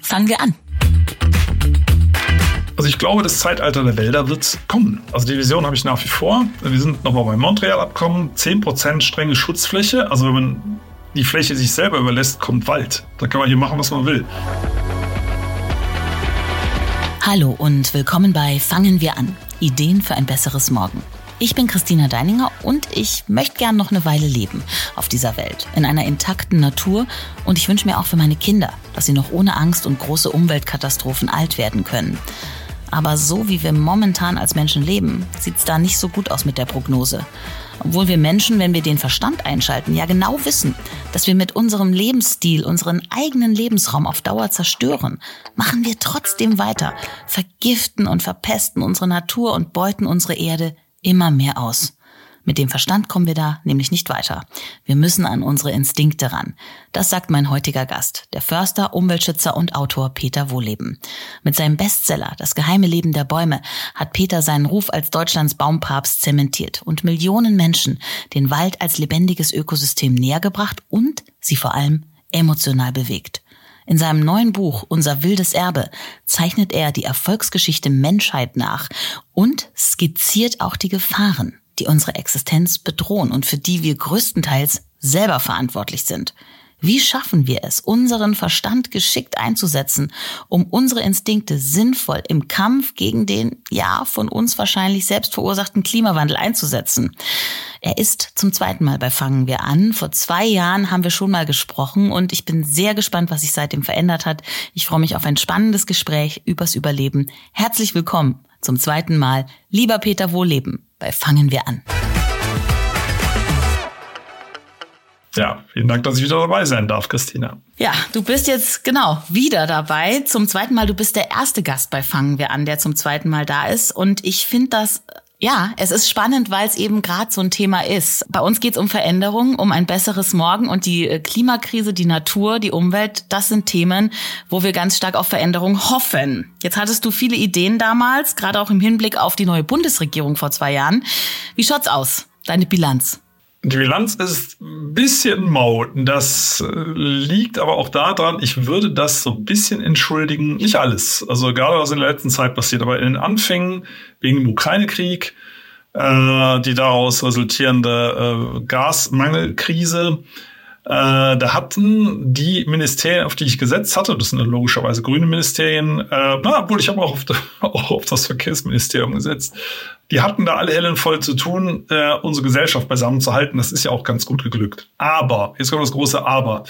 Fangen wir an. Also ich glaube, das Zeitalter der Wälder wird kommen. Also die Vision habe ich nach wie vor. Wir sind nochmal beim Montreal-Abkommen. 10% strenge Schutzfläche. Also wenn man die Fläche sich selber überlässt, kommt Wald. Da kann man hier machen, was man will. Hallo und willkommen bei Fangen wir an. Ideen für ein besseres Morgen. Ich bin Christina Deininger und ich möchte gern noch eine Weile leben auf dieser Welt, in einer intakten Natur und ich wünsche mir auch für meine Kinder, dass sie noch ohne Angst und große Umweltkatastrophen alt werden können. Aber so wie wir momentan als Menschen leben, sieht's da nicht so gut aus mit der Prognose. Obwohl wir Menschen, wenn wir den Verstand einschalten, ja genau wissen, dass wir mit unserem Lebensstil unseren eigenen Lebensraum auf Dauer zerstören, machen wir trotzdem weiter, vergiften und verpesten unsere Natur und beuten unsere Erde immer mehr aus. Mit dem Verstand kommen wir da nämlich nicht weiter. Wir müssen an unsere Instinkte ran. Das sagt mein heutiger Gast, der Förster, Umweltschützer und Autor Peter Wohleben. Mit seinem Bestseller Das geheime Leben der Bäume hat Peter seinen Ruf als Deutschlands Baumpapst zementiert und Millionen Menschen den Wald als lebendiges Ökosystem nähergebracht und sie vor allem emotional bewegt. In seinem neuen Buch Unser wildes Erbe zeichnet er die Erfolgsgeschichte Menschheit nach und skizziert auch die Gefahren, die unsere Existenz bedrohen und für die wir größtenteils selber verantwortlich sind. Wie schaffen wir es, unseren Verstand geschickt einzusetzen, um unsere Instinkte sinnvoll im Kampf gegen den, ja, von uns wahrscheinlich selbst verursachten Klimawandel einzusetzen? Er ist zum zweiten Mal bei Fangen wir an. Vor zwei Jahren haben wir schon mal gesprochen und ich bin sehr gespannt, was sich seitdem verändert hat. Ich freue mich auf ein spannendes Gespräch übers Überleben. Herzlich willkommen zum zweiten Mal, lieber Peter Wohlleben, bei Fangen wir an. Ja, vielen Dank, dass ich wieder dabei sein darf, Christina. Ja, du bist jetzt genau wieder dabei. Zum zweiten Mal, du bist der erste Gast bei Fangen wir an, der zum zweiten Mal da ist. Und ich finde das ja, es ist spannend, weil es eben gerade so ein Thema ist. Bei uns geht es um Veränderung, um ein besseres Morgen und die äh, Klimakrise, die Natur, die Umwelt, das sind Themen, wo wir ganz stark auf Veränderung hoffen. Jetzt hattest du viele Ideen damals, gerade auch im Hinblick auf die neue Bundesregierung vor zwei Jahren. Wie schaut's aus? Deine Bilanz? Die Bilanz ist ein bisschen mau. Das äh, liegt aber auch daran, ich würde das so ein bisschen entschuldigen. Nicht alles. Also gerade was in der letzten Zeit passiert, aber in den Anfängen wegen dem Ukraine-Krieg, äh, die daraus resultierende äh, Gasmangelkrise, äh, da hatten die Ministerien, auf die ich gesetzt hatte, das sind logischerweise grüne Ministerien, äh, na, obwohl ich habe auch auf, auch auf das Verkehrsministerium gesetzt, die hatten da alle Hellen voll zu tun, äh, unsere Gesellschaft beisammen zu halten. Das ist ja auch ganz gut geglückt. Aber, jetzt kommt das große Aber.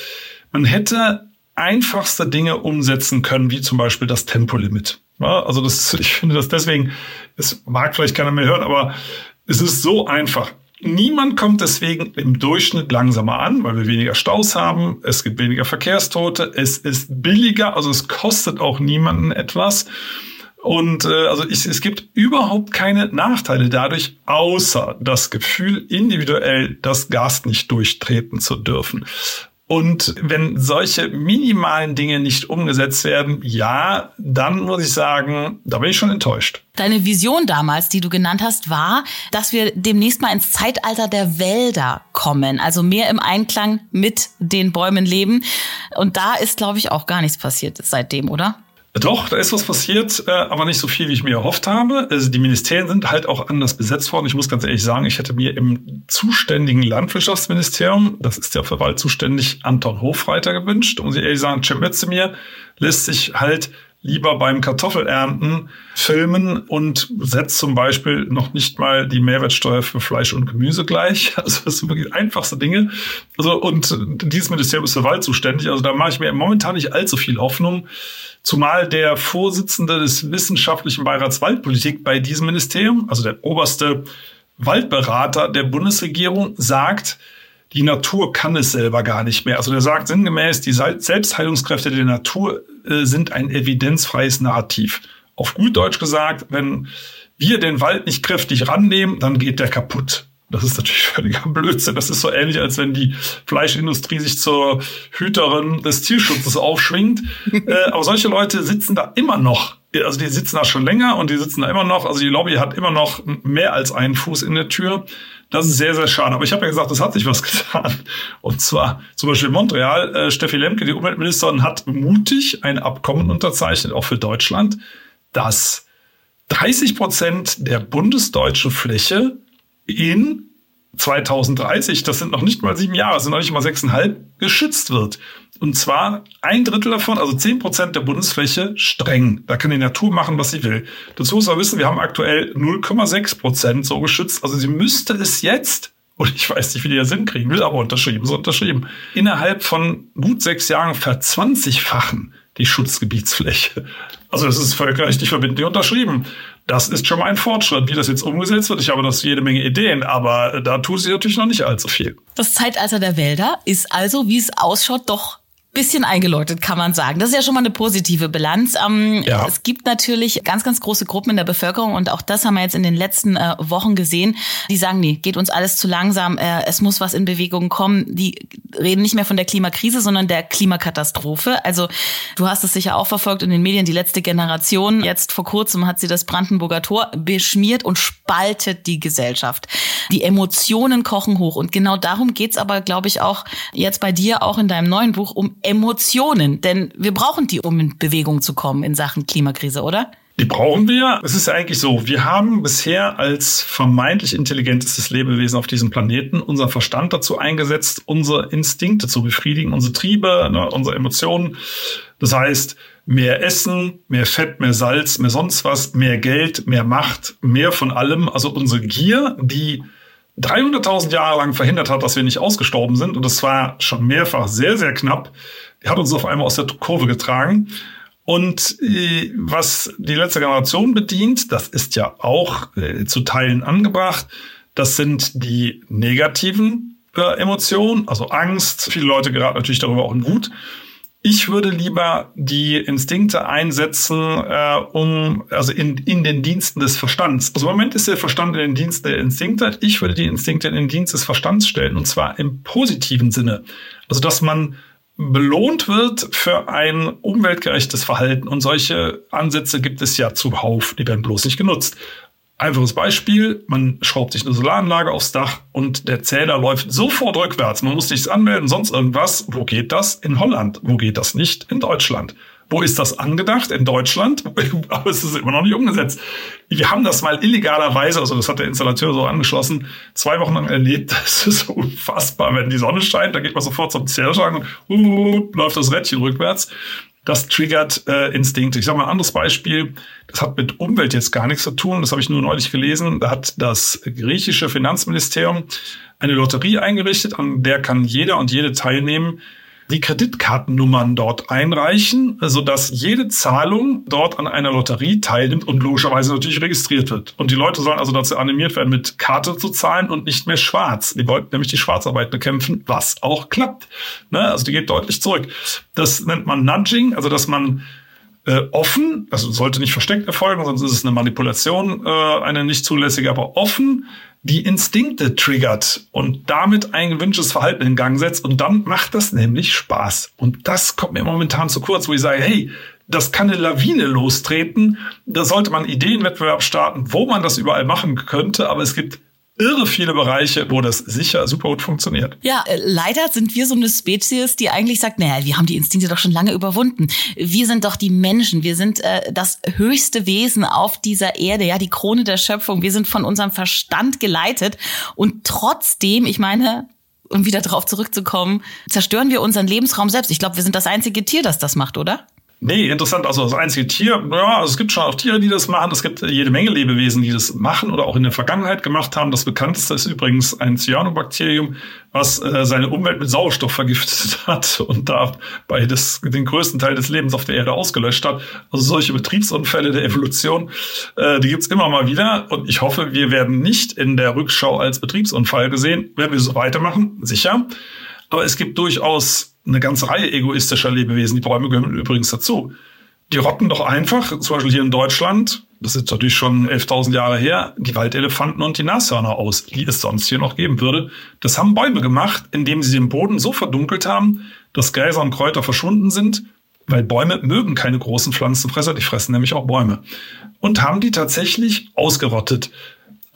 Man hätte einfachste Dinge umsetzen können, wie zum Beispiel das Tempolimit. Ja, also das, ich finde das deswegen, es mag vielleicht keiner mehr hören, aber es ist so einfach. Niemand kommt deswegen im Durchschnitt langsamer an, weil wir weniger Staus haben, es gibt weniger Verkehrstote, es ist billiger, also es kostet auch niemanden etwas. Und äh, also ich, es gibt überhaupt keine Nachteile dadurch, außer das Gefühl, individuell das Gas nicht durchtreten zu dürfen. Und wenn solche minimalen Dinge nicht umgesetzt werden, ja, dann muss ich sagen, da bin ich schon enttäuscht. Deine Vision damals, die du genannt hast, war, dass wir demnächst mal ins Zeitalter der Wälder kommen, also mehr im Einklang mit den Bäumen leben. Und da ist, glaube ich, auch gar nichts passiert seitdem, oder? Doch, da ist was passiert, äh, aber nicht so viel, wie ich mir erhofft habe. Also die Ministerien sind halt auch anders besetzt worden. Ich muss ganz ehrlich sagen, ich hätte mir im zuständigen Landwirtschaftsministerium, das ist ja für Wald zuständig, Anton Hofreiter gewünscht. Und muss ich ehrlich sagen, Cem Özdemir lässt sich halt lieber beim Kartoffelernten filmen und setzt zum Beispiel noch nicht mal die Mehrwertsteuer für Fleisch und Gemüse gleich. Also das sind wirklich einfachste Dinge. Also und dieses Ministerium ist für Wald zuständig. Also da mache ich mir momentan nicht allzu viel Hoffnung. Zumal der Vorsitzende des wissenschaftlichen Beirats Waldpolitik bei diesem Ministerium, also der oberste Waldberater der Bundesregierung, sagt, die Natur kann es selber gar nicht mehr. Also der sagt sinngemäß, die Selbstheilungskräfte der Natur äh, sind ein evidenzfreies Narrativ. Auf gut Deutsch gesagt, wenn wir den Wald nicht kräftig rannehmen, dann geht der kaputt. Das ist natürlich völliger Blödsinn. Das ist so ähnlich, als wenn die Fleischindustrie sich zur Hüterin des Tierschutzes aufschwingt. äh, aber solche Leute sitzen da immer noch. Also die sitzen da schon länger und die sitzen da immer noch. Also die Lobby hat immer noch mehr als einen Fuß in der Tür. Das ist sehr, sehr schade. Aber ich habe ja gesagt, es hat sich was getan. Und zwar zum Beispiel in Montreal. Äh, Steffi Lemke, die Umweltministerin, hat mutig ein Abkommen unterzeichnet, auch für Deutschland, dass 30 Prozent der bundesdeutschen Fläche in 2030, das sind noch nicht mal sieben Jahre, das sind noch nicht mal sechseinhalb, geschützt wird. Und zwar ein Drittel davon, also zehn Prozent der Bundesfläche, streng. Da kann die Natur machen, was sie will. Dazu muss man wissen, wir haben aktuell 0,6 Prozent so geschützt. Also sie müsste es jetzt, und ich weiß nicht, wie die das hinkriegen, will aber unterschrieben, so unterschrieben, innerhalb von gut sechs Jahren verzwanzigfachen die Schutzgebietsfläche. Also das ist völkerrechtlich verbindlich unterschrieben. Das ist schon mal ein Fortschritt. Wie das jetzt umgesetzt wird, ich habe das jede Menge Ideen, aber da tut sie natürlich noch nicht allzu viel. Das Zeitalter der Wälder ist also, wie es ausschaut, doch bisschen eingeläutet, kann man sagen. Das ist ja schon mal eine positive Bilanz. Ähm, ja. Es gibt natürlich ganz, ganz große Gruppen in der Bevölkerung und auch das haben wir jetzt in den letzten äh, Wochen gesehen, die sagen, nee, geht uns alles zu langsam, äh, es muss was in Bewegung kommen. Die reden nicht mehr von der Klimakrise, sondern der Klimakatastrophe. Also du hast es sicher auch verfolgt in den Medien, die letzte Generation. Jetzt vor kurzem hat sie das Brandenburger Tor beschmiert und spaltet die Gesellschaft. Die Emotionen kochen hoch und genau darum geht's aber, glaube ich, auch jetzt bei dir, auch in deinem neuen Buch, um Emotionen. Denn wir brauchen die, um in Bewegung zu kommen in Sachen Klimakrise, oder? Die brauchen wir. Es ist ja eigentlich so, wir haben bisher als vermeintlich intelligentestes Lebewesen auf diesem Planeten unseren Verstand dazu eingesetzt, unsere Instinkte zu befriedigen, unsere Triebe, ne, unsere Emotionen. Das heißt, mehr Essen, mehr Fett, mehr Salz, mehr sonst was, mehr Geld, mehr Macht, mehr von allem. Also unsere Gier, die 300.000 Jahre lang verhindert hat, dass wir nicht ausgestorben sind. Und das war schon mehrfach sehr, sehr knapp. Die hat uns auf einmal aus der Kurve getragen. Und äh, was die letzte Generation bedient, das ist ja auch äh, zu Teilen angebracht. Das sind die negativen äh, Emotionen, also Angst. Viele Leute geraten natürlich darüber auch in Wut. Ich würde lieber die Instinkte einsetzen, äh, um also in, in den Diensten des Verstands. Also im Moment ist der Verstand in den Diensten der Instinkte. Ich würde die Instinkte in den Dienst des Verstands stellen und zwar im positiven Sinne. Also dass man belohnt wird für ein umweltgerechtes Verhalten. Und solche Ansätze gibt es ja zuhauf, die werden bloß nicht genutzt. Einfaches Beispiel, man schraubt sich eine Solaranlage aufs Dach und der Zähler läuft sofort rückwärts. Man muss nichts anmelden, sonst irgendwas. Wo geht das? In Holland. Wo geht das nicht? In Deutschland. Wo ist das angedacht? In Deutschland. Aber es ist immer noch nicht umgesetzt. Wir haben das mal illegalerweise, also das hat der Installateur so angeschlossen, zwei Wochen lang erlebt. Das ist unfassbar. Wenn die Sonne scheint, dann geht man sofort zum Zählschrank und uh, läuft das Rädchen rückwärts. Das triggert äh, Instinkte. Ich sage mal ein anderes Beispiel. Das hat mit Umwelt jetzt gar nichts zu tun. Das habe ich nur neulich gelesen. Da hat das griechische Finanzministerium eine Lotterie eingerichtet, an der kann jeder und jede teilnehmen, die Kreditkartennummern dort einreichen, sodass jede Zahlung dort an einer Lotterie teilnimmt und logischerweise natürlich registriert wird. Und die Leute sollen also dazu animiert werden, mit Karte zu zahlen und nicht mehr schwarz. Die wollten nämlich die Schwarzarbeit bekämpfen, was auch klappt. Ne? Also die geht deutlich zurück. Das nennt man Nudging, also dass man äh, offen, also sollte nicht versteckt erfolgen, sonst ist es eine Manipulation, äh, eine nicht zulässige, aber offen die Instinkte triggert und damit ein gewünschtes Verhalten in Gang setzt und dann macht das nämlich Spaß. Und das kommt mir momentan zu kurz, wo ich sage, hey, das kann eine Lawine lostreten. Da sollte man Ideenwettbewerb starten, wo man das überall machen könnte, aber es gibt irre viele Bereiche, wo das sicher super gut funktioniert. Ja, äh, leider sind wir so eine Spezies, die eigentlich sagt, naja, wir haben die Instinkte doch schon lange überwunden. Wir sind doch die Menschen, wir sind äh, das höchste Wesen auf dieser Erde, ja, die Krone der Schöpfung. Wir sind von unserem Verstand geleitet und trotzdem, ich meine, um wieder darauf zurückzukommen, zerstören wir unseren Lebensraum selbst. Ich glaube, wir sind das einzige Tier, das das macht, oder? Nee, interessant. Also das einzige Tier, ja, also es gibt schon auch Tiere, die das machen. Es gibt jede Menge Lebewesen, die das machen oder auch in der Vergangenheit gemacht haben. Das bekannteste ist übrigens ein Cyanobakterium, was äh, seine Umwelt mit Sauerstoff vergiftet hat und dabei das, den größten Teil des Lebens auf der Erde ausgelöscht hat. Also solche Betriebsunfälle der Evolution, äh, die gibt's immer mal wieder. Und ich hoffe, wir werden nicht in der Rückschau als Betriebsunfall gesehen. Werden wir so weitermachen? Sicher. Aber es gibt durchaus eine ganze Reihe egoistischer Lebewesen. Die Bäume gehören übrigens dazu. Die rotten doch einfach, zum Beispiel hier in Deutschland, das ist natürlich schon 11.000 Jahre her, die Waldelefanten und die Nashörner aus, die es sonst hier noch geben würde. Das haben Bäume gemacht, indem sie den Boden so verdunkelt haben, dass Gräser und Kräuter verschwunden sind, weil Bäume mögen keine großen Pflanzenfresser, die fressen nämlich auch Bäume. Und haben die tatsächlich ausgerottet.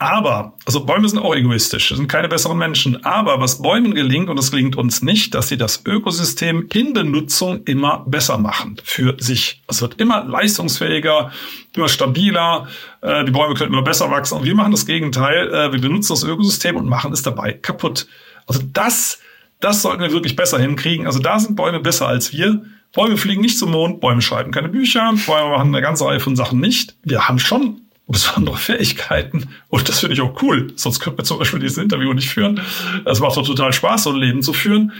Aber, also Bäume sind auch egoistisch, sind keine besseren Menschen. Aber was Bäumen gelingt, und es gelingt uns nicht, dass sie das Ökosystem in Benutzung immer besser machen für sich. Es wird immer leistungsfähiger, immer stabiler, äh, die Bäume können immer besser wachsen. Und wir machen das Gegenteil. Äh, wir benutzen das Ökosystem und machen es dabei kaputt. Also das, das sollten wir wirklich besser hinkriegen. Also da sind Bäume besser als wir. Bäume fliegen nicht zum Mond, Bäume schreiben keine Bücher, Bäume machen eine ganze Reihe von Sachen nicht. Wir haben schon besondere Fähigkeiten. Und das finde ich auch cool. Sonst könnte man zum Beispiel dieses Interview nicht führen. Es macht doch total Spaß, so ein Leben zu führen.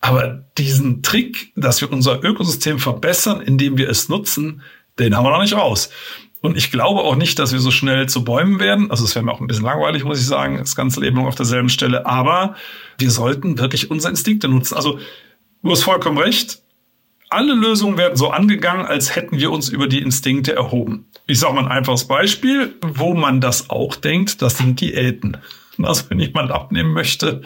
Aber diesen Trick, dass wir unser Ökosystem verbessern, indem wir es nutzen, den haben wir noch nicht raus. Und ich glaube auch nicht, dass wir so schnell zu Bäumen werden. Also es wäre mir auch ein bisschen langweilig, muss ich sagen, das ganze Leben auf derselben Stelle. Aber wir sollten wirklich unsere Instinkte nutzen. Also du hast vollkommen recht alle Lösungen werden so angegangen, als hätten wir uns über die Instinkte erhoben. Ich sage mal ein einfaches Beispiel, wo man das auch denkt, das sind Diäten. Also wenn jemand abnehmen möchte,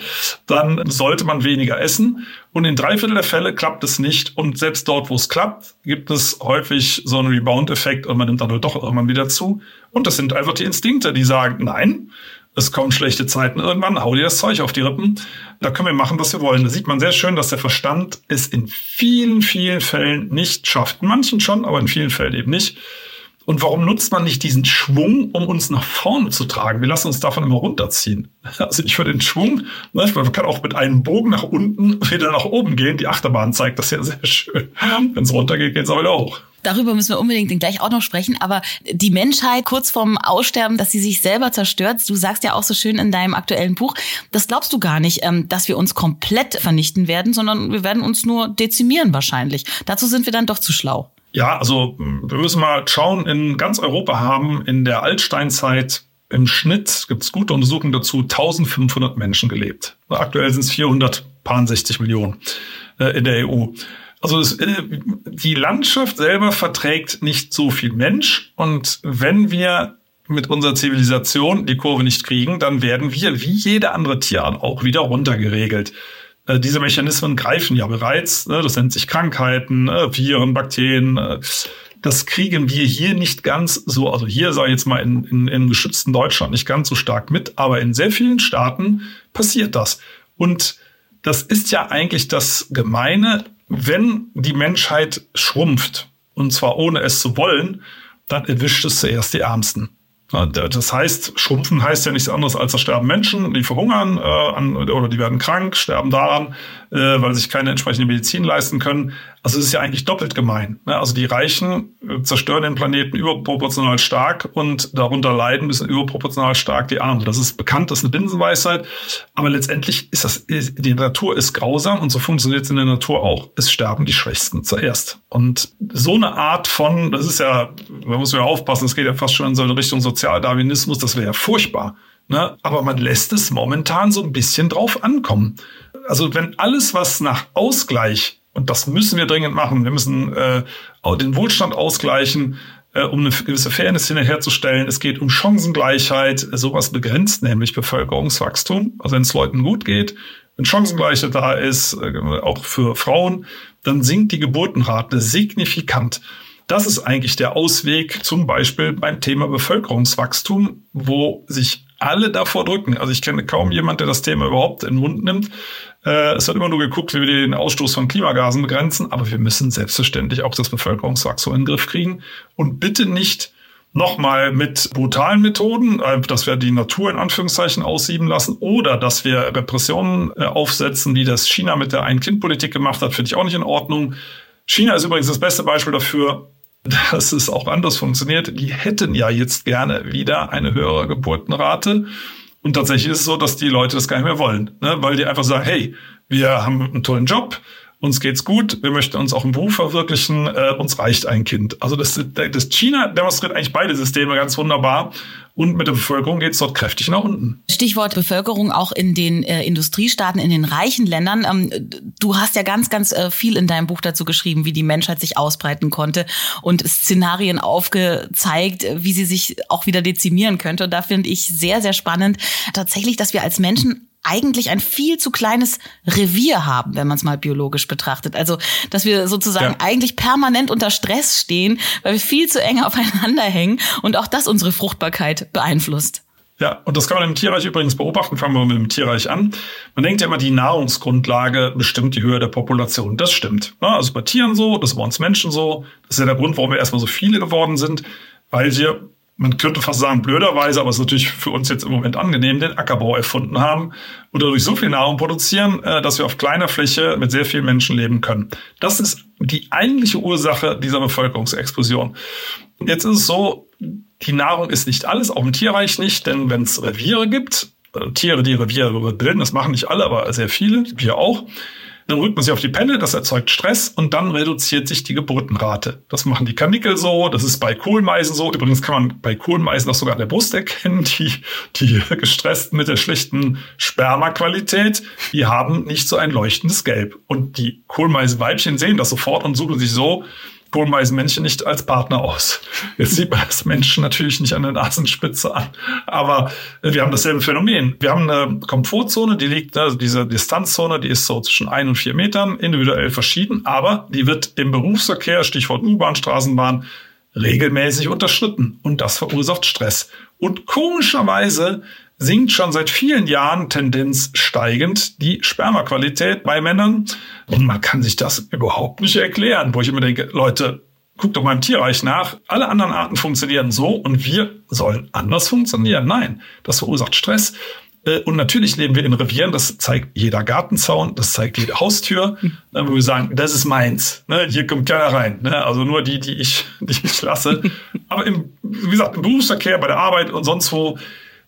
dann sollte man weniger essen. Und in drei Viertel der Fälle klappt es nicht. Und selbst dort, wo es klappt, gibt es häufig so einen Rebound-Effekt und man nimmt dann doch irgendwann wieder zu. Und das sind einfach die Instinkte, die sagen, nein, es kommen schlechte Zeiten irgendwann, hau dir das Zeug auf die Rippen. Da können wir machen, was wir wollen. Da sieht man sehr schön, dass der Verstand es in vielen, vielen Fällen nicht schafft. In manchen schon, aber in vielen Fällen eben nicht. Und warum nutzt man nicht diesen Schwung, um uns nach vorne zu tragen? Wir lassen uns davon immer runterziehen. Also ich würde den Schwung, ne, man kann auch mit einem Bogen nach unten wieder nach oben gehen. Die Achterbahn zeigt das ja sehr schön. Wenn es runtergeht, geht es aber wieder hoch. Darüber müssen wir unbedingt gleich auch noch sprechen. Aber die Menschheit kurz vorm Aussterben, dass sie sich selber zerstört, du sagst ja auch so schön in deinem aktuellen Buch, das glaubst du gar nicht, ähm, dass wir uns komplett vernichten werden, sondern wir werden uns nur dezimieren wahrscheinlich. Dazu sind wir dann doch zu schlau. Ja, also wir müssen mal schauen, in ganz Europa haben in der Altsteinzeit im Schnitt, gibt es gute Untersuchungen dazu, 1500 Menschen gelebt. Aktuell sind es 460 Millionen äh, in der EU. Also es, äh, die Landschaft selber verträgt nicht so viel Mensch. Und wenn wir mit unserer Zivilisation die Kurve nicht kriegen, dann werden wir wie jede andere Tierart auch wieder runtergeregelt. Äh, diese Mechanismen greifen ja bereits. Ne? Das nennt sich Krankheiten, äh, Viren, Bakterien. Äh, das kriegen wir hier nicht ganz so, also hier sage ich jetzt mal in, in, in geschützten Deutschland nicht ganz so stark mit, aber in sehr vielen Staaten passiert das. Und das ist ja eigentlich das Gemeine, wenn die Menschheit schrumpft, und zwar ohne es zu wollen, dann erwischt es zuerst die Ärmsten. Das heißt, schrumpfen heißt ja nichts anderes als, da sterben Menschen, die verhungern äh, an, oder die werden krank, sterben daran, äh, weil sich keine entsprechende Medizin leisten können. Also es ist ja eigentlich doppelt gemein. Ne? Also die Reichen äh, zerstören den Planeten überproportional stark und darunter leiden müssen überproportional stark die Armen. Das ist bekannt, das ist eine Binsenweisheit. Aber letztendlich ist das, die Natur ist grausam und so funktioniert es in der Natur auch. Es sterben die Schwächsten zuerst. Und so eine Art von, das ist ja, da muss man ja aufpassen, es geht ja fast schon in so eine Richtung Sozialdarwinismus, das wäre ja furchtbar. Ne? Aber man lässt es momentan so ein bisschen drauf ankommen. Also wenn alles, was nach Ausgleich und das müssen wir dringend machen. Wir müssen äh, den Wohlstand ausgleichen, äh, um eine gewisse Fairness herzustellen. Es geht um Chancengleichheit. Sowas begrenzt nämlich Bevölkerungswachstum. Also wenn es Leuten gut geht, wenn Chancengleichheit da ist, äh, auch für Frauen, dann sinkt die Geburtenrate signifikant. Das ist eigentlich der Ausweg, zum Beispiel beim Thema Bevölkerungswachstum, wo sich alle davor drücken. Also ich kenne kaum jemand, der das Thema überhaupt in den Mund nimmt. Äh, es wird immer nur geguckt, wie wir den Ausstoß von Klimagasen begrenzen, aber wir müssen selbstverständlich auch das Bevölkerungswachstum in den Griff kriegen und bitte nicht nochmal mit brutalen Methoden, äh, dass wir die Natur in Anführungszeichen aussieben lassen oder dass wir Repressionen äh, aufsetzen, wie das China mit der Ein-Kind-Politik gemacht hat, finde ich auch nicht in Ordnung. China ist übrigens das beste Beispiel dafür, dass es auch anders funktioniert. Die hätten ja jetzt gerne wieder eine höhere Geburtenrate. Und tatsächlich ist es so, dass die Leute das gar nicht mehr wollen, ne? weil die einfach sagen, hey, wir haben einen tollen Job, uns geht's gut, wir möchten uns auch im Beruf verwirklichen, äh, uns reicht ein Kind. Also das, das China demonstriert eigentlich beide Systeme ganz wunderbar. Und mit der Bevölkerung geht's dort kräftig nach unten. Stichwort Bevölkerung auch in den äh, Industriestaaten, in den reichen Ländern. Ähm, du hast ja ganz, ganz äh, viel in deinem Buch dazu geschrieben, wie die Menschheit sich ausbreiten konnte und Szenarien aufgezeigt, wie sie sich auch wieder dezimieren könnte. Und da finde ich sehr, sehr spannend tatsächlich, dass wir als Menschen eigentlich ein viel zu kleines Revier haben, wenn man es mal biologisch betrachtet. Also, dass wir sozusagen ja. eigentlich permanent unter Stress stehen, weil wir viel zu eng aufeinander hängen und auch das unsere Fruchtbarkeit beeinflusst. Ja, und das kann man im Tierreich übrigens beobachten. Fangen wir mit dem Tierreich an. Man denkt ja immer, die Nahrungsgrundlage bestimmt die Höhe der Population. Das stimmt. Also bei Tieren so, das ist bei uns Menschen so. Das ist ja der Grund, warum wir erstmal so viele geworden sind, weil wir man könnte fast sagen blöderweise, aber es ist natürlich für uns jetzt im Moment angenehm, den Ackerbau erfunden haben und dadurch so viel Nahrung produzieren, äh, dass wir auf kleiner Fläche mit sehr vielen Menschen leben können. Das ist die eigentliche Ursache dieser Bevölkerungsexplosion. Jetzt ist es so, die Nahrung ist nicht alles, auch im Tierreich nicht, denn wenn es Reviere gibt, äh, Tiere, die Reviere bilden, das machen nicht alle, aber sehr viele, wir auch, dann rückt man sich auf die Pelle, das erzeugt Stress und dann reduziert sich die Geburtenrate. Das machen die Karnickel so, das ist bei Kohlmeisen so. Übrigens kann man bei Kohlmeisen das sogar an der Brust erkennen, die, die gestressten mit der schlichten Spermaqualität, die haben nicht so ein leuchtendes Gelb. Und die Kohlmeisenweibchen sehen das sofort und suchen sich so Kohlmeisenmännchen nicht als Partner aus. Jetzt sieht man das Menschen natürlich nicht an der Nasenspitze an. Aber wir haben dasselbe Phänomen. Wir haben eine Komfortzone, die liegt, also diese Distanzzone, die ist so zwischen ein und vier Metern, individuell verschieden, aber die wird im Berufsverkehr, Stichwort U-Bahn, Straßenbahn, regelmäßig unterschritten. Und das verursacht Stress. Und komischerweise sinkt schon seit vielen Jahren Tendenz steigend die Spermaqualität bei Männern. Und man kann sich das überhaupt nicht erklären, wo ich immer denke, Leute, guckt doch mal im Tierreich nach. Alle anderen Arten funktionieren so und wir sollen anders funktionieren. Nein, das verursacht Stress. Äh, und natürlich leben wir in Revieren, das zeigt jeder Gartenzaun, das zeigt jede Haustür, ne, wo wir sagen, das ist meins, ne, hier kommt keiner rein, ne, also nur die, die ich, die ich lasse. Aber im, wie gesagt, im Berufsverkehr, bei der Arbeit und sonst wo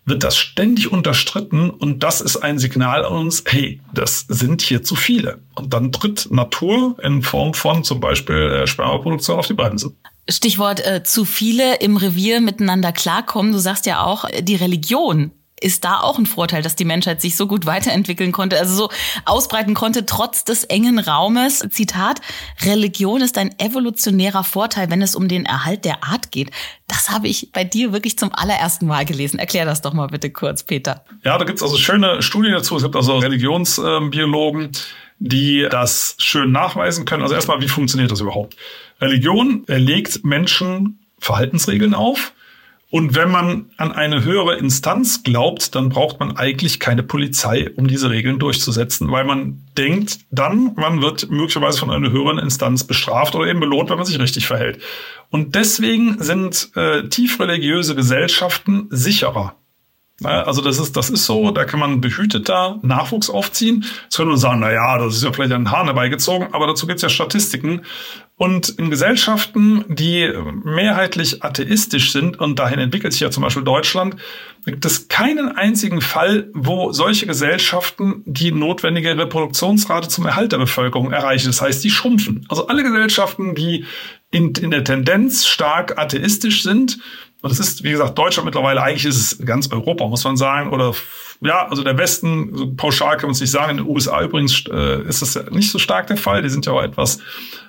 wird das ständig unterstritten und das ist ein Signal an uns, hey, das sind hier zu viele. Und dann tritt Natur in Form von zum Beispiel äh, Spermaproduktion auf die Bremse. Stichwort äh, zu viele im Revier miteinander klarkommen. Du sagst ja auch, äh, die Religion ist da auch ein Vorteil, dass die Menschheit sich so gut weiterentwickeln konnte, also so ausbreiten konnte, trotz des engen Raumes. Zitat, Religion ist ein evolutionärer Vorteil, wenn es um den Erhalt der Art geht. Das habe ich bei dir wirklich zum allerersten Mal gelesen. Erklär das doch mal bitte kurz, Peter. Ja, da gibt's also schöne Studien dazu. Es gibt also Religionsbiologen, die das schön nachweisen können. Also erstmal, wie funktioniert das überhaupt? Religion legt Menschen Verhaltensregeln auf und wenn man an eine höhere Instanz glaubt, dann braucht man eigentlich keine Polizei, um diese Regeln durchzusetzen, weil man denkt, dann man wird möglicherweise von einer höheren Instanz bestraft oder eben belohnt, wenn man sich richtig verhält. Und deswegen sind äh, tief religiöse Gesellschaften sicherer also das ist, das ist so, da kann man behüteter Nachwuchs aufziehen. Jetzt können wir sagen, na ja, das ist ja vielleicht ein Hahn herbeigezogen, aber dazu gibt es ja Statistiken. Und in Gesellschaften, die mehrheitlich atheistisch sind, und dahin entwickelt sich ja zum Beispiel Deutschland, gibt es keinen einzigen Fall, wo solche Gesellschaften die notwendige Reproduktionsrate zum Erhalt der Bevölkerung erreichen. Das heißt, die schrumpfen. Also alle Gesellschaften, die in, in der Tendenz stark atheistisch sind, und das ist, wie gesagt, Deutschland mittlerweile, eigentlich ist es ganz Europa, muss man sagen. Oder ja, also der Westen, so pauschal kann man es nicht sagen. In den USA übrigens äh, ist das nicht so stark der Fall. Die sind ja auch etwas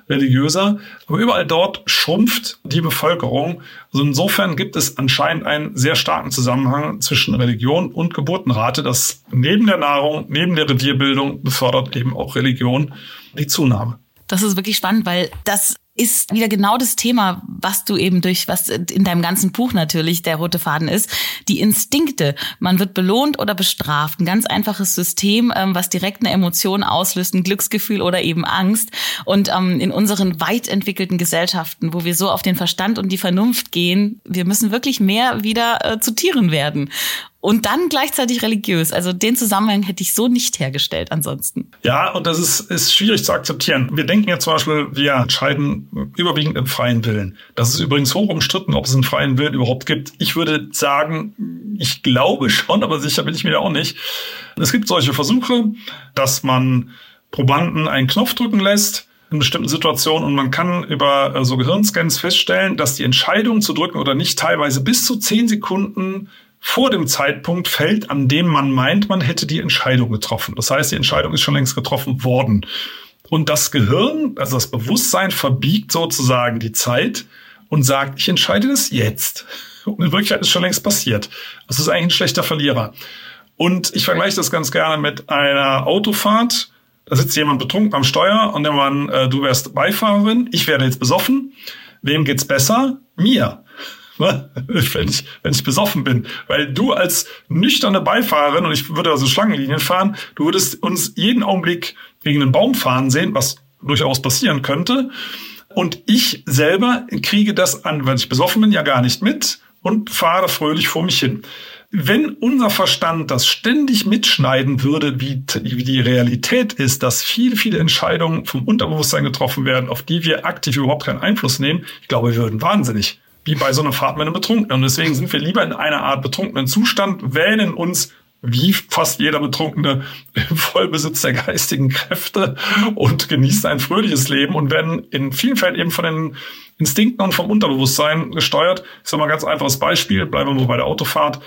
religiöser. Aber überall dort schrumpft die Bevölkerung. Also insofern gibt es anscheinend einen sehr starken Zusammenhang zwischen Religion und Geburtenrate, dass neben der Nahrung, neben der Revierbildung befördert eben auch Religion die Zunahme. Das ist wirklich spannend, weil das ist wieder genau das Thema, was du eben durch, was in deinem ganzen Buch natürlich der rote Faden ist. Die Instinkte. Man wird belohnt oder bestraft. Ein ganz einfaches System, ähm, was direkt eine Emotion auslöst, ein Glücksgefühl oder eben Angst. Und ähm, in unseren weit entwickelten Gesellschaften, wo wir so auf den Verstand und die Vernunft gehen, wir müssen wirklich mehr wieder äh, zu Tieren werden und dann gleichzeitig religiös. Also den Zusammenhang hätte ich so nicht hergestellt ansonsten. Ja, und das ist, ist schwierig zu akzeptieren. Wir denken ja zum Beispiel, wir entscheiden überwiegend im freien Willen. Das ist übrigens hoch umstritten, ob es einen freien Willen überhaupt gibt. Ich würde sagen, ich glaube schon, aber sicher bin ich mir da auch nicht. Es gibt solche Versuche, dass man Probanden einen Knopf drücken lässt, in bestimmten Situationen und man kann über äh, so Gehirnscans feststellen, dass die Entscheidung zu drücken oder nicht teilweise bis zu zehn Sekunden vor dem Zeitpunkt fällt, an dem man meint, man hätte die Entscheidung getroffen. Das heißt, die Entscheidung ist schon längst getroffen worden. Und das Gehirn, also das Bewusstsein, verbiegt sozusagen die Zeit und sagt, ich entscheide das jetzt. Und in Wirklichkeit ist schon längst passiert. Das ist eigentlich ein schlechter Verlierer. Und ich vergleiche das ganz gerne mit einer Autofahrt. Da sitzt jemand betrunken am Steuer und der Mann, äh, du wärst Beifahrerin, ich werde jetzt besoffen. Wem geht's besser? Mir ne? wenn, ich, wenn ich besoffen bin. Weil du als nüchterne Beifahrerin, und ich würde also Schlangenlinien fahren, du würdest uns jeden Augenblick gegen einen Baum fahren sehen, was durchaus passieren könnte. Und ich selber kriege das an, wenn ich besoffen bin, ja gar nicht mit und fahre fröhlich vor mich hin. Wenn unser Verstand das ständig mitschneiden würde, wie, wie die Realität ist, dass viele, viele Entscheidungen vom Unterbewusstsein getroffen werden, auf die wir aktiv überhaupt keinen Einfluss nehmen, ich glaube, wir würden wahnsinnig. Wie bei so einer Fahrt mit einem Betrunkenen. Und deswegen sind wir lieber in einer Art betrunkenen Zustand, wähnen uns wie fast jeder Betrunkene im Vollbesitz der geistigen Kräfte und genießt ein fröhliches Leben und werden in vielen Fällen eben von den Instinkten und vom Unterbewusstsein gesteuert. Ich sage mal ein ganz einfaches Beispiel, bleiben wir nur bei der Autofahrt.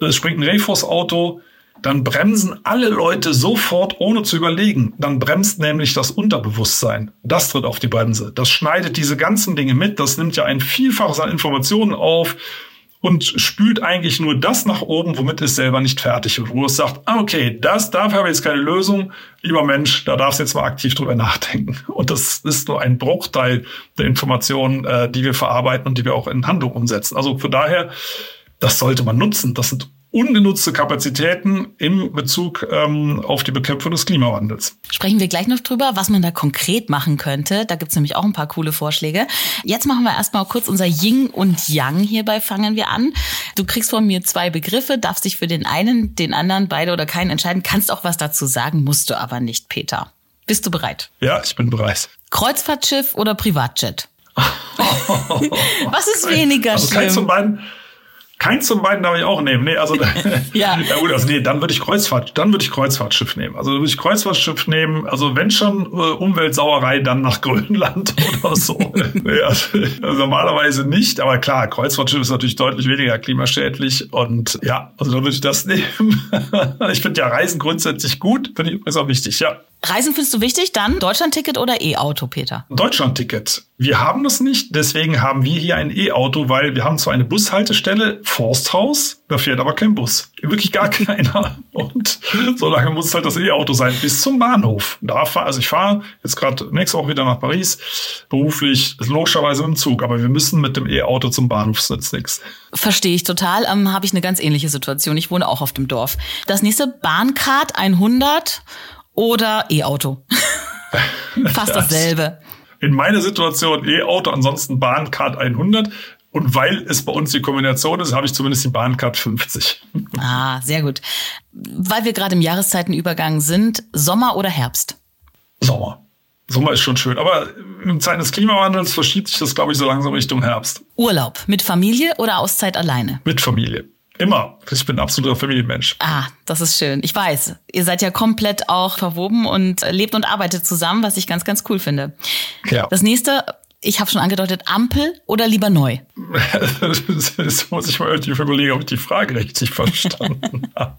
Es springt ein Reh vors Auto, dann bremsen alle Leute sofort, ohne zu überlegen. Dann bremst nämlich das Unterbewusstsein. Das tritt auf die Bremse. Das schneidet diese ganzen Dinge mit. Das nimmt ja ein Vielfaches an Informationen auf und spült eigentlich nur das nach oben, womit es selber nicht fertig wird. Wo es sagt, ah, okay, das, dafür habe ich jetzt keine Lösung. Lieber Mensch, da darfst du jetzt mal aktiv drüber nachdenken. Und das ist nur ein Bruchteil der Informationen, äh, die wir verarbeiten und die wir auch in Handlung umsetzen. Also von daher, das sollte man nutzen. Das sind ungenutzte Kapazitäten im Bezug ähm, auf die Bekämpfung des Klimawandels. Sprechen wir gleich noch drüber, was man da konkret machen könnte. Da gibt's nämlich auch ein paar coole Vorschläge. Jetzt machen wir erstmal kurz unser Ying und Yang hierbei fangen wir an. Du kriegst von mir zwei Begriffe, darfst dich für den einen, den anderen, beide oder keinen entscheiden, kannst auch was dazu sagen, musst du aber nicht, Peter. Bist du bereit? Ja, ich bin bereit. Kreuzfahrtschiff oder Privatjet? was ist weniger also schlimm? Keins von beiden Keins von beiden darf ich auch nehmen. Nee, also ja. ja gut, also nee, dann würde ich Kreuzfahrt, dann würde ich Kreuzfahrtschiff nehmen. Also würde ich Kreuzfahrtschiff nehmen. Also wenn schon äh, Umweltsauerei, dann nach Grönland oder so. nee, also, also normalerweise nicht, aber klar, Kreuzfahrtschiff ist natürlich deutlich weniger klimaschädlich und ja, also dann würde ich das nehmen. ich finde ja Reisen grundsätzlich gut, finde ich übrigens auch wichtig, ja. Reisen findest du wichtig? Dann Deutschlandticket oder E-Auto, Peter? Deutschlandticket. Wir haben das nicht, deswegen haben wir hier ein E-Auto, weil wir haben zwar eine Bushaltestelle, Forsthaus, da fährt aber kein Bus. Wirklich gar keiner. Und so lange muss es halt das E-Auto sein, bis zum Bahnhof. Da fahr, also ich fahre jetzt gerade nächste Woche wieder nach Paris, beruflich, logischerweise mit dem Zug, aber wir müssen mit dem E-Auto zum Bahnhof, sonst nichts. Verstehe ich total. Ähm, Habe ich eine ganz ähnliche Situation. Ich wohne auch auf dem Dorf. Das nächste Bahncard 100 oder E-Auto. Fast dasselbe. In meiner Situation E-Auto, ansonsten Bahncard 100. Und weil es bei uns die Kombination ist, habe ich zumindest die Bahncard 50. Ah, sehr gut. Weil wir gerade im Jahreszeitenübergang sind, Sommer oder Herbst? Sommer. Sommer ist schon schön. Aber in Zeiten des Klimawandels verschiebt sich das, glaube ich, so langsam Richtung Herbst. Urlaub mit Familie oder Auszeit alleine? Mit Familie. Immer. Ich bin ein absoluter Familienmensch. Ah, das ist schön. Ich weiß. Ihr seid ja komplett auch verwoben und lebt und arbeitet zusammen, was ich ganz, ganz cool finde. Ja. Das nächste, ich habe schon angedeutet, Ampel oder lieber neu? das muss ich mal irgendwie überlegen, ob ich die Frage richtig verstanden habe.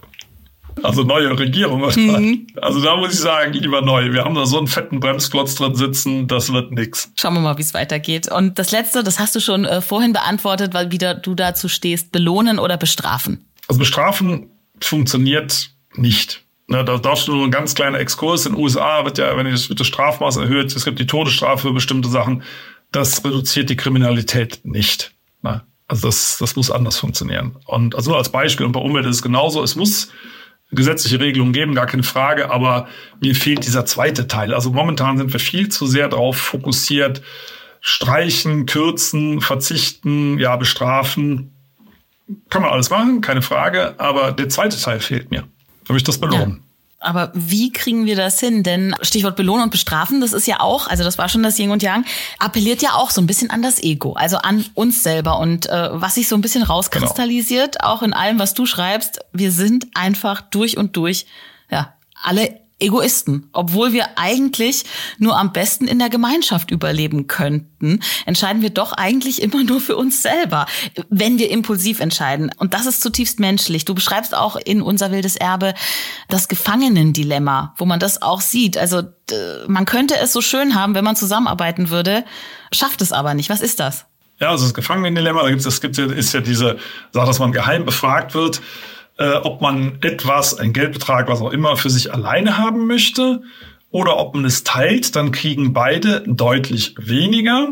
Also neue Regierung. Mhm. Also da muss ich sagen, lieber neu. Wir haben da so einen fetten Bremsklotz drin sitzen, das wird nix. Schauen wir mal, wie es weitergeht. Und das Letzte, das hast du schon äh, vorhin beantwortet, weil wieder du dazu stehst, belohnen oder bestrafen? Also bestrafen funktioniert nicht. Ne, da darfst du nur ein ganz kleiner Exkurs. In den USA wird ja, wenn das, wird das Strafmaß erhöht, es gibt die Todesstrafe für bestimmte Sachen. Das reduziert die Kriminalität nicht. Ne? Also das, das muss anders funktionieren. Und also als Beispiel, und bei Umwelt ist es genauso, es muss gesetzliche Regelungen geben, gar keine Frage, aber mir fehlt dieser zweite Teil. Also momentan sind wir viel zu sehr darauf fokussiert, streichen, kürzen, verzichten, ja, bestrafen. Kann man alles machen, keine Frage, aber der zweite Teil fehlt mir. Da ich das belohnen. Ja. Aber wie kriegen wir das hin? Denn Stichwort belohnen und bestrafen, das ist ja auch, also das war schon das Yin und Yang, appelliert ja auch so ein bisschen an das Ego, also an uns selber. Und äh, was sich so ein bisschen rauskristallisiert, genau. auch in allem, was du schreibst, wir sind einfach durch und durch, ja, alle Egoisten, obwohl wir eigentlich nur am besten in der Gemeinschaft überleben könnten, entscheiden wir doch eigentlich immer nur für uns selber, wenn wir impulsiv entscheiden. Und das ist zutiefst menschlich. Du beschreibst auch in unser wildes Erbe das Gefangenendilemma, wo man das auch sieht. Also man könnte es so schön haben, wenn man zusammenarbeiten würde, schafft es aber nicht. Was ist das? Ja, also das Gefangenendilemma, da gibt es, es gibt, ist ja diese Sache, dass man geheim befragt wird äh, ob man etwas, ein Geldbetrag, was auch immer, für sich alleine haben möchte oder ob man es teilt, dann kriegen beide deutlich weniger.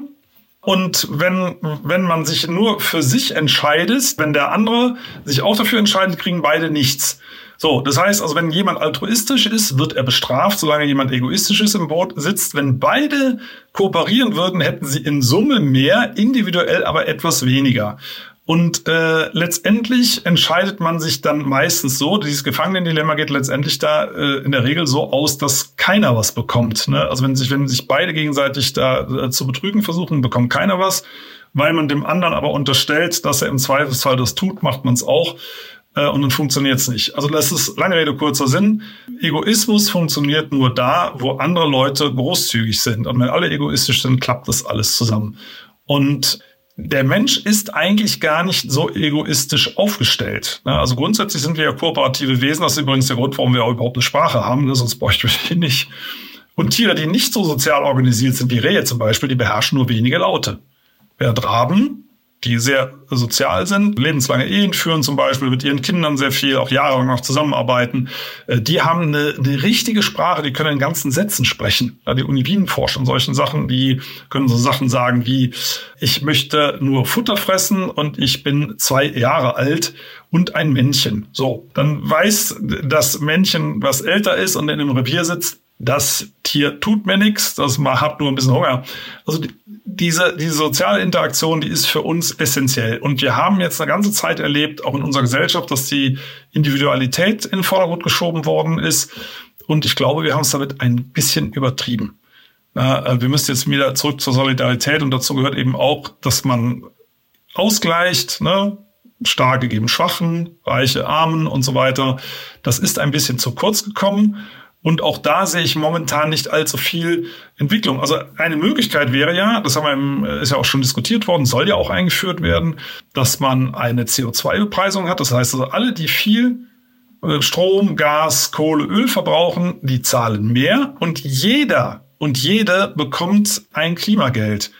Und wenn, wenn man sich nur für sich entscheidet, wenn der andere sich auch dafür entscheidet, kriegen beide nichts. So, das heißt also, wenn jemand altruistisch ist, wird er bestraft, solange jemand egoistisch ist im Boot sitzt. Wenn beide kooperieren würden, hätten sie in Summe mehr, individuell aber etwas weniger. Und äh, letztendlich entscheidet man sich dann meistens so, dieses Gefangenendilemma geht letztendlich da äh, in der Regel so aus, dass keiner was bekommt. Ne? Also wenn sich, wenn sich beide gegenseitig da äh, zu betrügen versuchen, bekommt keiner was. Weil man dem anderen aber unterstellt, dass er im Zweifelsfall das tut, macht man es auch äh, und dann funktioniert es nicht. Also das ist lange Rede, kurzer Sinn. Egoismus funktioniert nur da, wo andere Leute großzügig sind. Und wenn alle egoistisch sind, klappt das alles zusammen. Und der Mensch ist eigentlich gar nicht so egoistisch aufgestellt. Ne? Also grundsätzlich sind wir ja kooperative Wesen. Das ist übrigens der Grund, warum wir auch überhaupt eine Sprache haben. Ne? Sonst bräuchten wir die nicht. Und Tiere, die nicht so sozial organisiert sind, wie Rehe zum Beispiel, die beherrschen nur wenige Laute. Während Raben die sehr sozial sind, lebenslange Ehen führen zum Beispiel, mit ihren Kindern sehr viel, auch jahrelang noch zusammenarbeiten. Äh, die haben eine, eine richtige Sprache, die können in ganzen Sätzen sprechen. Ja, die Uni Wien forscht solchen Sachen, die können so Sachen sagen wie, ich möchte nur Futter fressen und ich bin zwei Jahre alt und ein Männchen. So, dann weiß das Männchen, was älter ist und in dem Revier sitzt, das Tier tut mir nichts, das hat nur ein bisschen Hunger. Also diese, diese soziale Interaktion, die ist für uns essentiell. Und wir haben jetzt eine ganze Zeit erlebt, auch in unserer Gesellschaft, dass die Individualität in den Vordergrund geschoben worden ist. Und ich glaube, wir haben es damit ein bisschen übertrieben. Äh, wir müssen jetzt wieder zurück zur Solidarität und dazu gehört eben auch, dass man ausgleicht, ne? Starke geben Schwachen, Reiche Armen und so weiter. Das ist ein bisschen zu kurz gekommen. Und auch da sehe ich momentan nicht allzu viel Entwicklung. Also eine Möglichkeit wäre ja, das haben wir äh, ist ja auch schon diskutiert worden, soll ja auch eingeführt werden, dass man eine CO2-Bepreisung hat. Das heißt also, alle, die viel äh, Strom, Gas, Kohle, Öl verbrauchen, die zahlen mehr und jeder und jede bekommt ein Klimageld.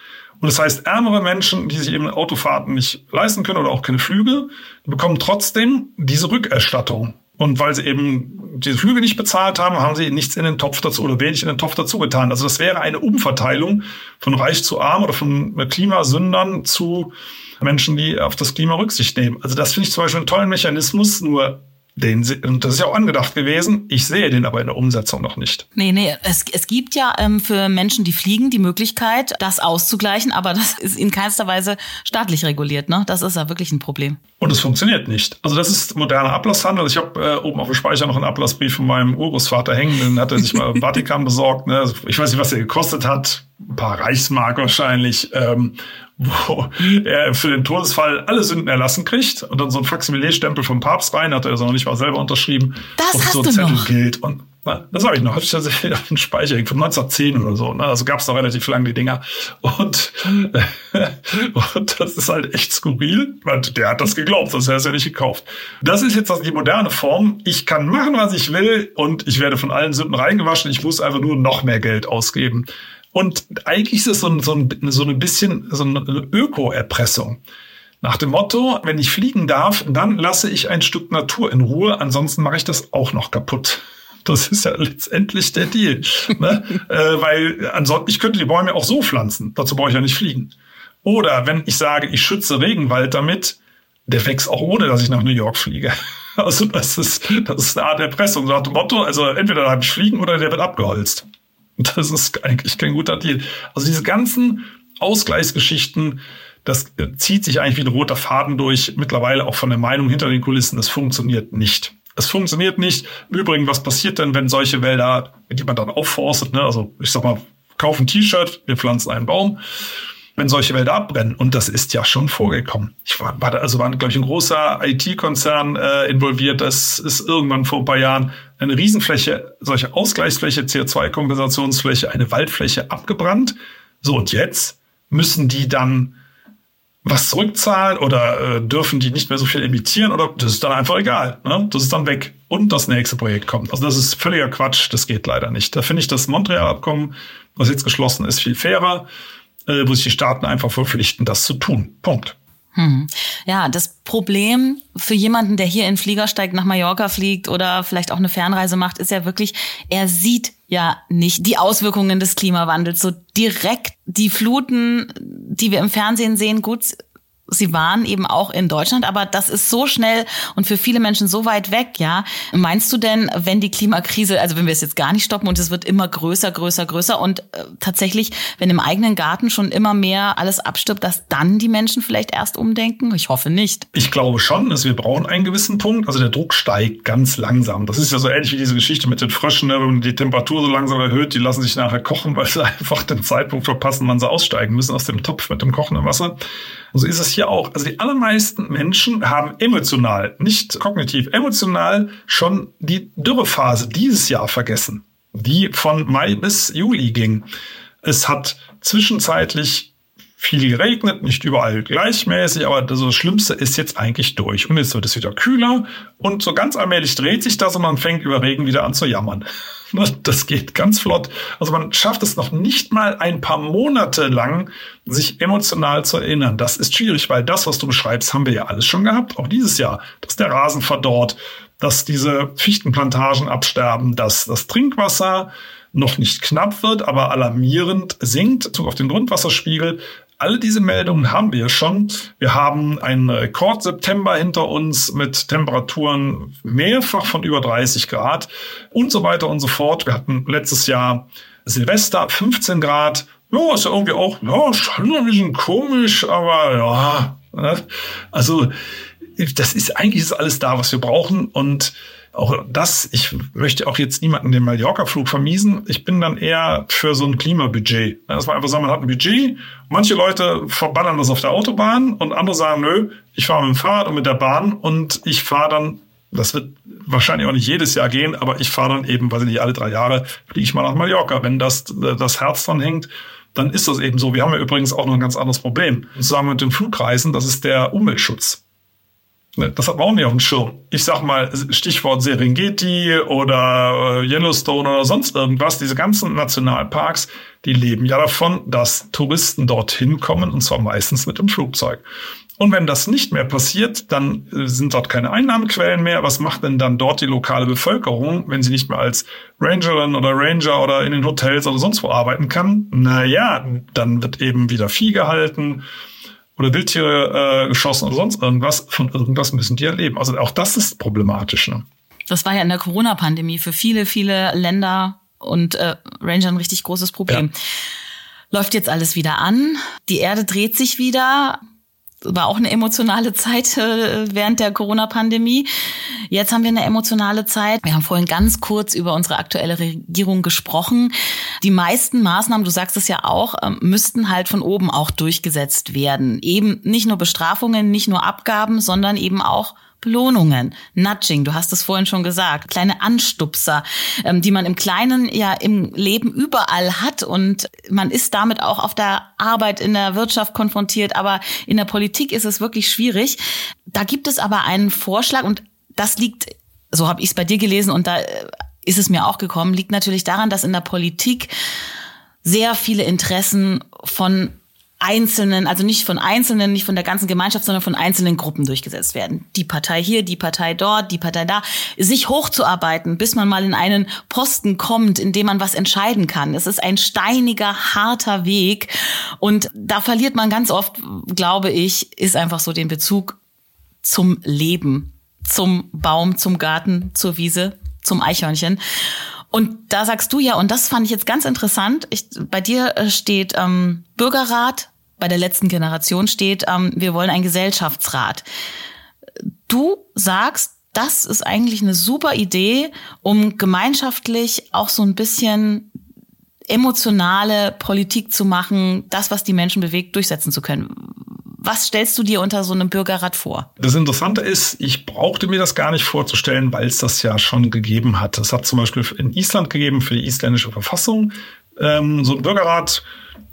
Und das heißt, ärmere Menschen, die sich eben Autofahrten nicht leisten können oder auch keine Flüge, bekommen trotzdem diese Rückerstattung. Und weil sie eben diese Flüge nicht bezahlt haben, haben sie nichts in den Topf dazu oder wenig in den Topf dazu getan. Also das wäre eine Umverteilung von reich zu arm oder von Klimasündern zu Menschen, die auf das Klima Rücksicht nehmen. Also das finde ich zum Beispiel einen tollen Mechanismus. Nur den, und das ist ja auch angedacht gewesen. Ich sehe den aber in der Umsetzung noch nicht. Nee, nee, es, es gibt ja ähm, für Menschen, die fliegen, die Möglichkeit, das auszugleichen, aber das ist in keinster Weise staatlich reguliert. Ne? Das ist ja wirklich ein Problem. Und es funktioniert nicht. Also das ist moderner Ablasshandel. Ich habe äh, oben auf dem Speicher noch einen Ablassbrief von meinem Urgroßvater hängen. Den hat er sich mal im Vatikan besorgt. Ne? Ich weiß nicht, was der gekostet hat. Ein paar Reichsmark wahrscheinlich. Ähm, wo er für den Todesfall alle Sünden erlassen kriegt und dann so ein Faximile-Stempel vom Papst rein, hat er also noch nicht mal selber unterschrieben. Das und hast so du Zettel noch. gilt und na, das habe ich noch, hatte ich tatsächlich auf dem Speicher von 1910 oder so. Ne? Also gab es noch relativ lang die Dinger. Und, und das ist halt echt skurril, weil der hat das geglaubt, sonst hätte er es ja nicht gekauft. Das ist jetzt die moderne Form. Ich kann machen, was ich will und ich werde von allen Sünden reingewaschen. Ich muss einfach nur noch mehr Geld ausgeben. Und eigentlich ist es so, ein, so, ein, so ein bisschen so eine Öko-Erpressung. Nach dem Motto, wenn ich fliegen darf, dann lasse ich ein Stück Natur in Ruhe, ansonsten mache ich das auch noch kaputt. Das ist ja letztendlich der Deal. ne? äh, weil ansonsten, ich könnte die Bäume auch so pflanzen. Dazu brauche ich ja nicht fliegen. Oder wenn ich sage, ich schütze Regenwald damit, der wächst auch ohne, dass ich nach New York fliege. Also das ist, das ist eine Art Erpressung. Nach dem Motto, also entweder darf ich fliegen oder der wird abgeholzt. Das ist eigentlich kein guter Deal. Also diese ganzen Ausgleichsgeschichten, das zieht sich eigentlich wie ein roter Faden durch, mittlerweile auch von der Meinung hinter den Kulissen, das funktioniert nicht. Es funktioniert nicht. Im Übrigen, was passiert denn, wenn solche Wälder, die man dann aufforstet, ne? also ich sag mal, kauf ein T-Shirt, wir pflanzen einen Baum, wenn solche Wälder abbrennen. Und das ist ja schon vorgekommen. Ich war, war also war, glaube ich, ein großer IT-Konzern äh, involviert. Das ist irgendwann vor ein paar Jahren eine Riesenfläche, solche Ausgleichsfläche, CO2-Kompensationsfläche, eine Waldfläche abgebrannt. So, und jetzt müssen die dann was zurückzahlen oder äh, dürfen die nicht mehr so viel emittieren oder das ist dann einfach egal. Ne? Das ist dann weg und das nächste Projekt kommt. Also das ist völliger Quatsch, das geht leider nicht. Da finde ich das Montreal-Abkommen, was jetzt geschlossen ist, viel fairer, äh, wo sich die Staaten einfach verpflichten, das zu tun. Punkt. Hm. Ja, das Problem für jemanden, der hier in Flieger steigt, nach Mallorca fliegt oder vielleicht auch eine Fernreise macht, ist ja wirklich, er sieht ja nicht die Auswirkungen des Klimawandels so direkt. Die Fluten, die wir im Fernsehen sehen, gut, sie waren eben auch in Deutschland, aber das ist so schnell und für viele Menschen so weit weg, ja. Meinst du denn, wenn die Klimakrise, also wenn wir es jetzt gar nicht stoppen und es wird immer größer, größer, größer und äh, tatsächlich, wenn im eigenen Garten schon immer mehr alles abstirbt, dass dann die Menschen vielleicht erst umdenken? Ich hoffe nicht. Ich glaube schon, dass wir brauchen einen gewissen Punkt. Also der Druck steigt ganz langsam. Das ist ja so ähnlich wie diese Geschichte mit den Fröschen, ne? wenn die Temperatur so langsam erhöht, die lassen sich nachher kochen, weil sie einfach den Zeitpunkt verpassen, wann sie aussteigen müssen aus dem Topf mit dem kochenden Wasser. Und so ist es hier auch. Also die allermeisten Menschen haben emotional, nicht kognitiv, emotional schon die Dürrephase dieses Jahr vergessen, die von Mai bis Juli ging. Es hat zwischenzeitlich viel geregnet, nicht überall gleichmäßig, aber das Schlimmste ist jetzt eigentlich durch. Und jetzt wird es wieder kühler und so ganz allmählich dreht sich das und man fängt über Regen wieder an zu jammern. Das geht ganz flott. Also man schafft es noch nicht mal ein paar Monate lang, sich emotional zu erinnern. Das ist schwierig, weil das, was du beschreibst, haben wir ja alles schon gehabt, auch dieses Jahr. Dass der Rasen verdorrt, dass diese Fichtenplantagen absterben, dass das Trinkwasser noch nicht knapp wird, aber alarmierend sinkt, auf den Grundwasserspiegel. Alle diese Meldungen haben wir schon. Wir haben einen Rekord-September hinter uns mit Temperaturen mehrfach von über 30 Grad und so weiter und so fort. Wir hatten letztes Jahr Silvester 15 Grad. Ja, ist ja irgendwie auch, ja, schon ein bisschen komisch, aber ja. Ne? Also, das ist eigentlich ist alles da, was wir brauchen und auch das, ich möchte auch jetzt niemanden den Mallorca-Flug vermiesen. Ich bin dann eher für so ein Klimabudget. Dass man einfach sagt, man hat ein Budget. Manche Leute verballern das auf der Autobahn und andere sagen, nö, ich fahre mit dem Fahrrad und mit der Bahn und ich fahre dann, das wird wahrscheinlich auch nicht jedes Jahr gehen, aber ich fahre dann eben, weiß ich nicht, alle drei Jahre fliege ich mal nach Mallorca. Wenn das, das Herz dran hängt, dann ist das eben so. Wir haben ja übrigens auch noch ein ganz anderes Problem. Zusammen mit den Flugreisen, das ist der Umweltschutz. Ne, das hat man auch nicht auf dem Schirm. Ich sag mal, Stichwort Serengeti oder äh, Yellowstone oder sonst irgendwas. Diese ganzen Nationalparks, die leben ja davon, dass Touristen dorthin kommen und zwar meistens mit dem Flugzeug. Und wenn das nicht mehr passiert, dann äh, sind dort keine Einnahmequellen mehr. Was macht denn dann dort die lokale Bevölkerung, wenn sie nicht mehr als Rangerin oder Ranger oder in den Hotels oder sonst wo arbeiten kann? Naja, dann wird eben wieder Vieh gehalten oder Wildtiere äh, geschossen oder sonst irgendwas. Von irgendwas müssen die erleben. Also auch das ist problematisch. Ne? Das war ja in der Corona-Pandemie für viele, viele Länder und äh, Ranger ein richtig großes Problem. Ja. Läuft jetzt alles wieder an. Die Erde dreht sich wieder war auch eine emotionale Zeit äh, während der Corona-Pandemie. Jetzt haben wir eine emotionale Zeit. Wir haben vorhin ganz kurz über unsere aktuelle Regierung gesprochen. Die meisten Maßnahmen, du sagst es ja auch, ähm, müssten halt von oben auch durchgesetzt werden. Eben nicht nur Bestrafungen, nicht nur Abgaben, sondern eben auch Belohnungen, Nudging, du hast es vorhin schon gesagt, kleine Anstupser, ähm, die man im Kleinen ja im Leben überall hat und man ist damit auch auf der Arbeit in der Wirtschaft konfrontiert, aber in der Politik ist es wirklich schwierig. Da gibt es aber einen Vorschlag und das liegt, so habe ich es bei dir gelesen und da äh, ist es mir auch gekommen, liegt natürlich daran, dass in der Politik sehr viele Interessen von einzelnen, also nicht von einzelnen, nicht von der ganzen Gemeinschaft, sondern von einzelnen Gruppen durchgesetzt werden. Die Partei hier, die Partei dort, die Partei da, sich hochzuarbeiten, bis man mal in einen Posten kommt, in dem man was entscheiden kann. Es ist ein steiniger, harter Weg und da verliert man ganz oft, glaube ich, ist einfach so den Bezug zum Leben, zum Baum, zum Garten, zur Wiese, zum Eichhörnchen. Und da sagst du ja, und das fand ich jetzt ganz interessant, ich, bei dir äh, steht ähm, Bürgerrat, bei der letzten Generation steht, ähm, wir wollen einen Gesellschaftsrat. Du sagst, das ist eigentlich eine super Idee, um gemeinschaftlich auch so ein bisschen emotionale Politik zu machen, das, was die Menschen bewegt, durchsetzen zu können. Was stellst du dir unter so einem Bürgerrat vor? Das Interessante ist, ich brauchte mir das gar nicht vorzustellen, weil es das ja schon gegeben hat. Es hat zum Beispiel in Island gegeben für die isländische Verfassung ähm, so ein Bürgerrat.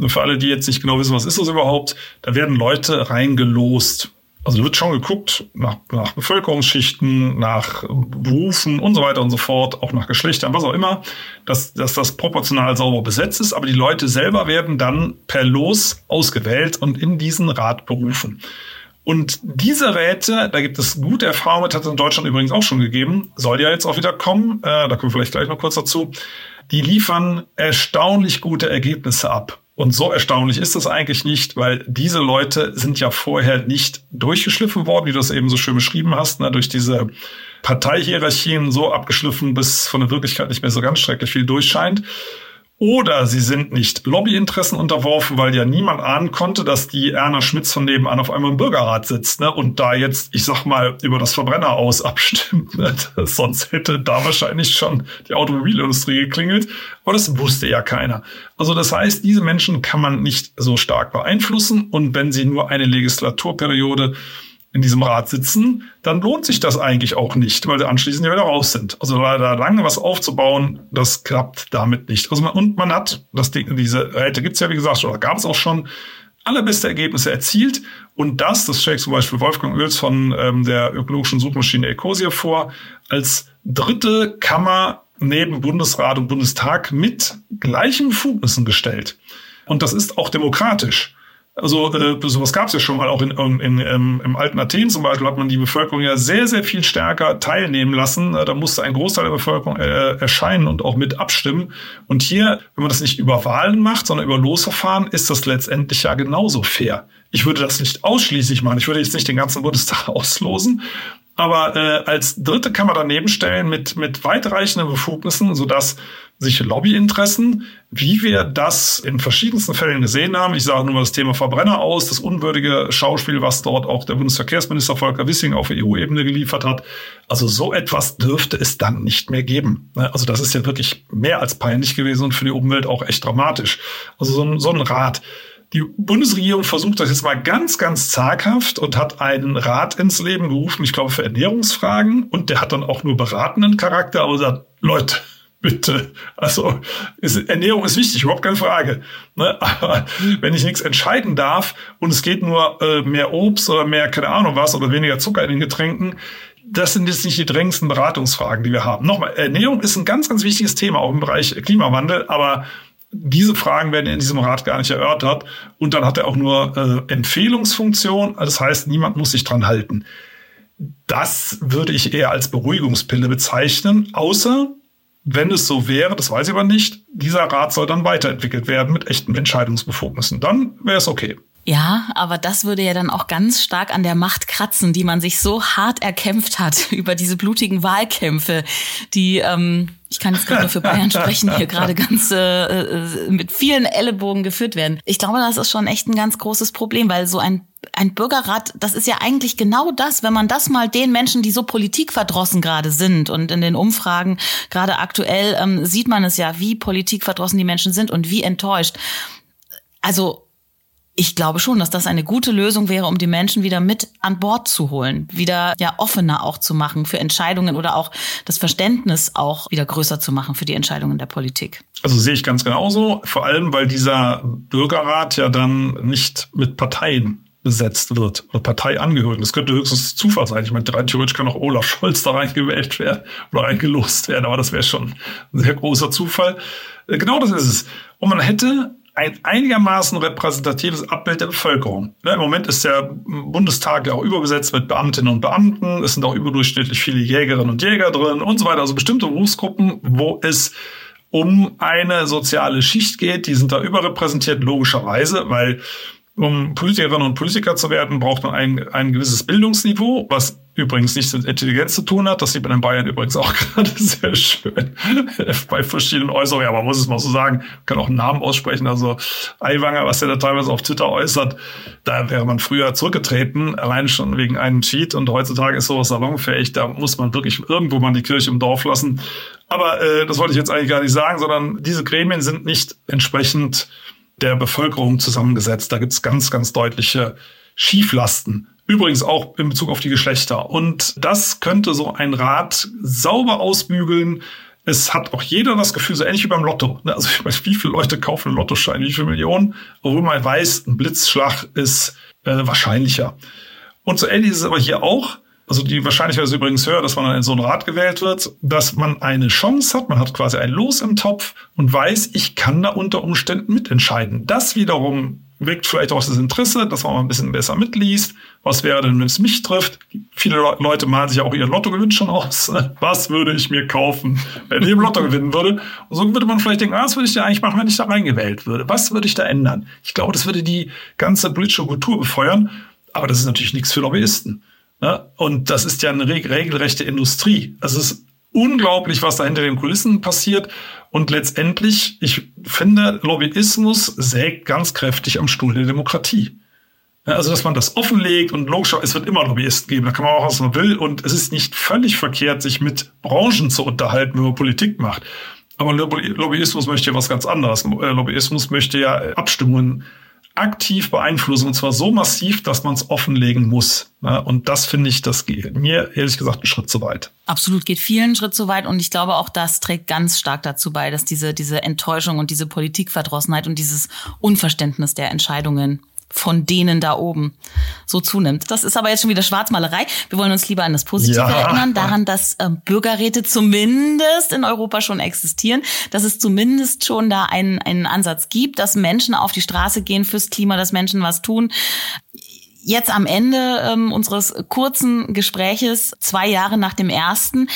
Für alle, die jetzt nicht genau wissen, was ist das überhaupt, da werden Leute reingelost. Also wird schon geguckt nach, nach Bevölkerungsschichten, nach Berufen und so weiter und so fort, auch nach Geschlechtern, was auch immer, dass, dass das proportional sauber besetzt ist. Aber die Leute selber werden dann per Los ausgewählt und in diesen Rat berufen. Und diese Räte, da gibt es gute Erfahrungen mit, hat es in Deutschland übrigens auch schon gegeben, soll ja jetzt auch wieder kommen, äh, da kommen wir vielleicht gleich noch kurz dazu, die liefern erstaunlich gute Ergebnisse ab. Und so erstaunlich ist das eigentlich nicht, weil diese Leute sind ja vorher nicht durchgeschliffen worden, wie du es eben so schön beschrieben hast, ne, durch diese Parteihierarchien so abgeschliffen, bis von der Wirklichkeit nicht mehr so ganz schrecklich viel durchscheint. Oder sie sind nicht Lobbyinteressen unterworfen, weil ja niemand ahnen konnte, dass die Erna Schmitz von nebenan auf einmal im Bürgerrat sitzt ne? und da jetzt, ich sag mal, über das Verbrenner aus abstimmt. Ne? Sonst hätte da wahrscheinlich schon die Automobilindustrie geklingelt. Aber das wusste ja keiner. Also das heißt, diese Menschen kann man nicht so stark beeinflussen. Und wenn sie nur eine Legislaturperiode in diesem Rat sitzen, dann lohnt sich das eigentlich auch nicht, weil sie anschließend ja wieder raus sind. Also da lange was aufzubauen, das klappt damit nicht. Also man, und man hat, das, diese Räte gibt's ja wie gesagt, oder gab es auch schon, allerbeste Ergebnisse erzielt. Und das, das schlägt zum Beispiel Wolfgang Oels von ähm, der ökologischen Suchmaschine Ecosia vor, als dritte Kammer neben Bundesrat und Bundestag mit gleichen Befugnissen gestellt. Und das ist auch demokratisch. Also äh, sowas gab es ja schon mal auch in, in, in, im, im alten Athen zum Beispiel hat man die Bevölkerung ja sehr, sehr viel stärker teilnehmen lassen. Da musste ein Großteil der Bevölkerung äh, erscheinen und auch mit abstimmen. Und hier, wenn man das nicht über Wahlen macht, sondern über Losverfahren, ist das letztendlich ja genauso fair. Ich würde das nicht ausschließlich machen. Ich würde jetzt nicht den ganzen Bundestag auslosen, aber äh, als dritte kann man daneben stellen mit, mit weitreichenden Befugnissen, sodass sich Lobbyinteressen, wie wir das in verschiedensten Fällen gesehen haben, ich sage nur mal das Thema Verbrenner aus, das unwürdige Schauspiel, was dort auch der Bundesverkehrsminister Volker Wissing auf EU-Ebene geliefert hat. Also so etwas dürfte es dann nicht mehr geben. Ne? Also das ist ja wirklich mehr als peinlich gewesen und für die Umwelt auch echt dramatisch. Also so ein, so ein Rat die Bundesregierung versucht das jetzt mal ganz, ganz zaghaft und hat einen Rat ins Leben gerufen, ich glaube, für Ernährungsfragen. Und der hat dann auch nur beratenden Charakter, aber sagt, Leute, bitte. Also ist, Ernährung ist wichtig, überhaupt keine Frage. Ne? Aber wenn ich nichts entscheiden darf und es geht nur äh, mehr Obst oder mehr, keine Ahnung was, oder weniger Zucker in den Getränken, das sind jetzt nicht die drängendsten Beratungsfragen, die wir haben. Nochmal, Ernährung ist ein ganz, ganz wichtiges Thema, auch im Bereich Klimawandel, aber diese Fragen werden in diesem Rat gar nicht erörtert. Und dann hat er auch nur äh, Empfehlungsfunktion. Das heißt, niemand muss sich dran halten. Das würde ich eher als Beruhigungspille bezeichnen, außer wenn es so wäre, das weiß ich aber nicht, dieser Rat soll dann weiterentwickelt werden mit echten Entscheidungsbefugnissen. Dann wäre es okay. Ja, aber das würde ja dann auch ganz stark an der Macht kratzen, die man sich so hart erkämpft hat über diese blutigen Wahlkämpfe, die, ähm, ich kann jetzt gerade für Bayern sprechen, hier gerade ganz äh, äh, mit vielen Ellenbogen geführt werden. Ich glaube, das ist schon echt ein ganz großes Problem, weil so ein ein Bürgerrat, das ist ja eigentlich genau das, wenn man das mal den Menschen, die so politikverdrossen gerade sind und in den Umfragen gerade aktuell ähm, sieht man es ja, wie politikverdrossen die Menschen sind und wie enttäuscht. Also ich glaube schon, dass das eine gute Lösung wäre, um die Menschen wieder mit an Bord zu holen, wieder ja offener auch zu machen für Entscheidungen oder auch das Verständnis auch wieder größer zu machen für die Entscheidungen der Politik. Also sehe ich ganz genauso, vor allem weil dieser Bürgerrat ja dann nicht mit Parteien besetzt wird oder Parteiangehörigen. Das könnte höchstens Zufall sein. Ich meine, rein theoretisch kann auch Olaf Scholz da reingewählt werden oder reingelost werden, aber das wäre schon ein sehr großer Zufall. Äh, genau das ist es. Und man hätte ein einigermaßen repräsentatives Abbild der Bevölkerung. Ne, Im Moment ist der Bundestag ja auch überbesetzt mit Beamtinnen und Beamten. Es sind auch überdurchschnittlich viele Jägerinnen und Jäger drin und so weiter. Also bestimmte Berufsgruppen, wo es um eine soziale Schicht geht, die sind da überrepräsentiert, logischerweise, weil um Politikerinnen und Politiker zu werden, braucht man ein, ein gewisses Bildungsniveau, was übrigens nichts mit Intelligenz zu tun hat. Das sieht man in Bayern übrigens auch gerade sehr schön bei verschiedenen Äußerungen. Aber man muss es mal so sagen, kann auch einen Namen aussprechen. Also Aiwanger, was er da teilweise auf Twitter äußert, da wäre man früher zurückgetreten, allein schon wegen einem Tweet. Und heutzutage ist sowas salonfähig. Da muss man wirklich irgendwo mal die Kirche im Dorf lassen. Aber äh, das wollte ich jetzt eigentlich gar nicht sagen, sondern diese Gremien sind nicht entsprechend der Bevölkerung zusammengesetzt. Da gibt's ganz, ganz deutliche Schieflasten. Übrigens auch in Bezug auf die Geschlechter. Und das könnte so ein Rat sauber ausbügeln. Es hat auch jeder das Gefühl, so ähnlich wie beim Lotto. Ne? Also ich weiß, wie viele Leute kaufen einen Lottoschein, wie viele Millionen, obwohl man weiß, ein Blitzschlag ist äh, wahrscheinlicher. Und so ähnlich ist es aber hier auch also die Wahrscheinlichkeit ist übrigens höher, dass man in so einen Rat gewählt wird, dass man eine Chance hat, man hat quasi ein Los im Topf und weiß, ich kann da unter Umständen mitentscheiden. Das wiederum weckt vielleicht auch das Interesse, dass man mal ein bisschen besser mitliest. Was wäre denn, wenn es mich trifft? Viele Leute malen sich ja auch ihren Lottogewinn schon aus. Was würde ich mir kaufen, wenn ich im Lotto gewinnen würde? Und so würde man vielleicht denken, ah, was würde ich da eigentlich machen, wenn ich da reingewählt würde? Was würde ich da ändern? Ich glaube, das würde die ganze politische Kultur befeuern. Aber das ist natürlich nichts für Lobbyisten. Ne? Und das ist ja eine regelrechte Industrie. Es ist unglaublich, was da hinter den Kulissen passiert. Und letztendlich, ich finde, Lobbyismus sägt ganz kräftig am Stuhl der Demokratie. Also, dass man das offenlegt und logisch, es wird immer Lobbyisten geben, da kann man auch, was man will. Und es ist nicht völlig verkehrt, sich mit Branchen zu unterhalten, wenn man Politik macht. Aber Lobbyismus möchte ja was ganz anderes. Lobbyismus möchte ja Abstimmungen aktiv beeinflussen und zwar so massiv, dass man es offenlegen muss. Und das finde ich, das geht mir ehrlich gesagt einen Schritt zu weit. Absolut geht vielen Schritt zu weit und ich glaube auch das trägt ganz stark dazu bei, dass diese diese Enttäuschung und diese Politikverdrossenheit und dieses Unverständnis der Entscheidungen von denen da oben so zunimmt. Das ist aber jetzt schon wieder Schwarzmalerei. Wir wollen uns lieber an das Positive ja. erinnern, daran, dass äh, Bürgerräte zumindest in Europa schon existieren, dass es zumindest schon da einen, einen Ansatz gibt, dass Menschen auf die Straße gehen fürs Klima, dass Menschen was tun. Jetzt am Ende ähm, unseres kurzen Gespräches, zwei Jahre nach dem ersten,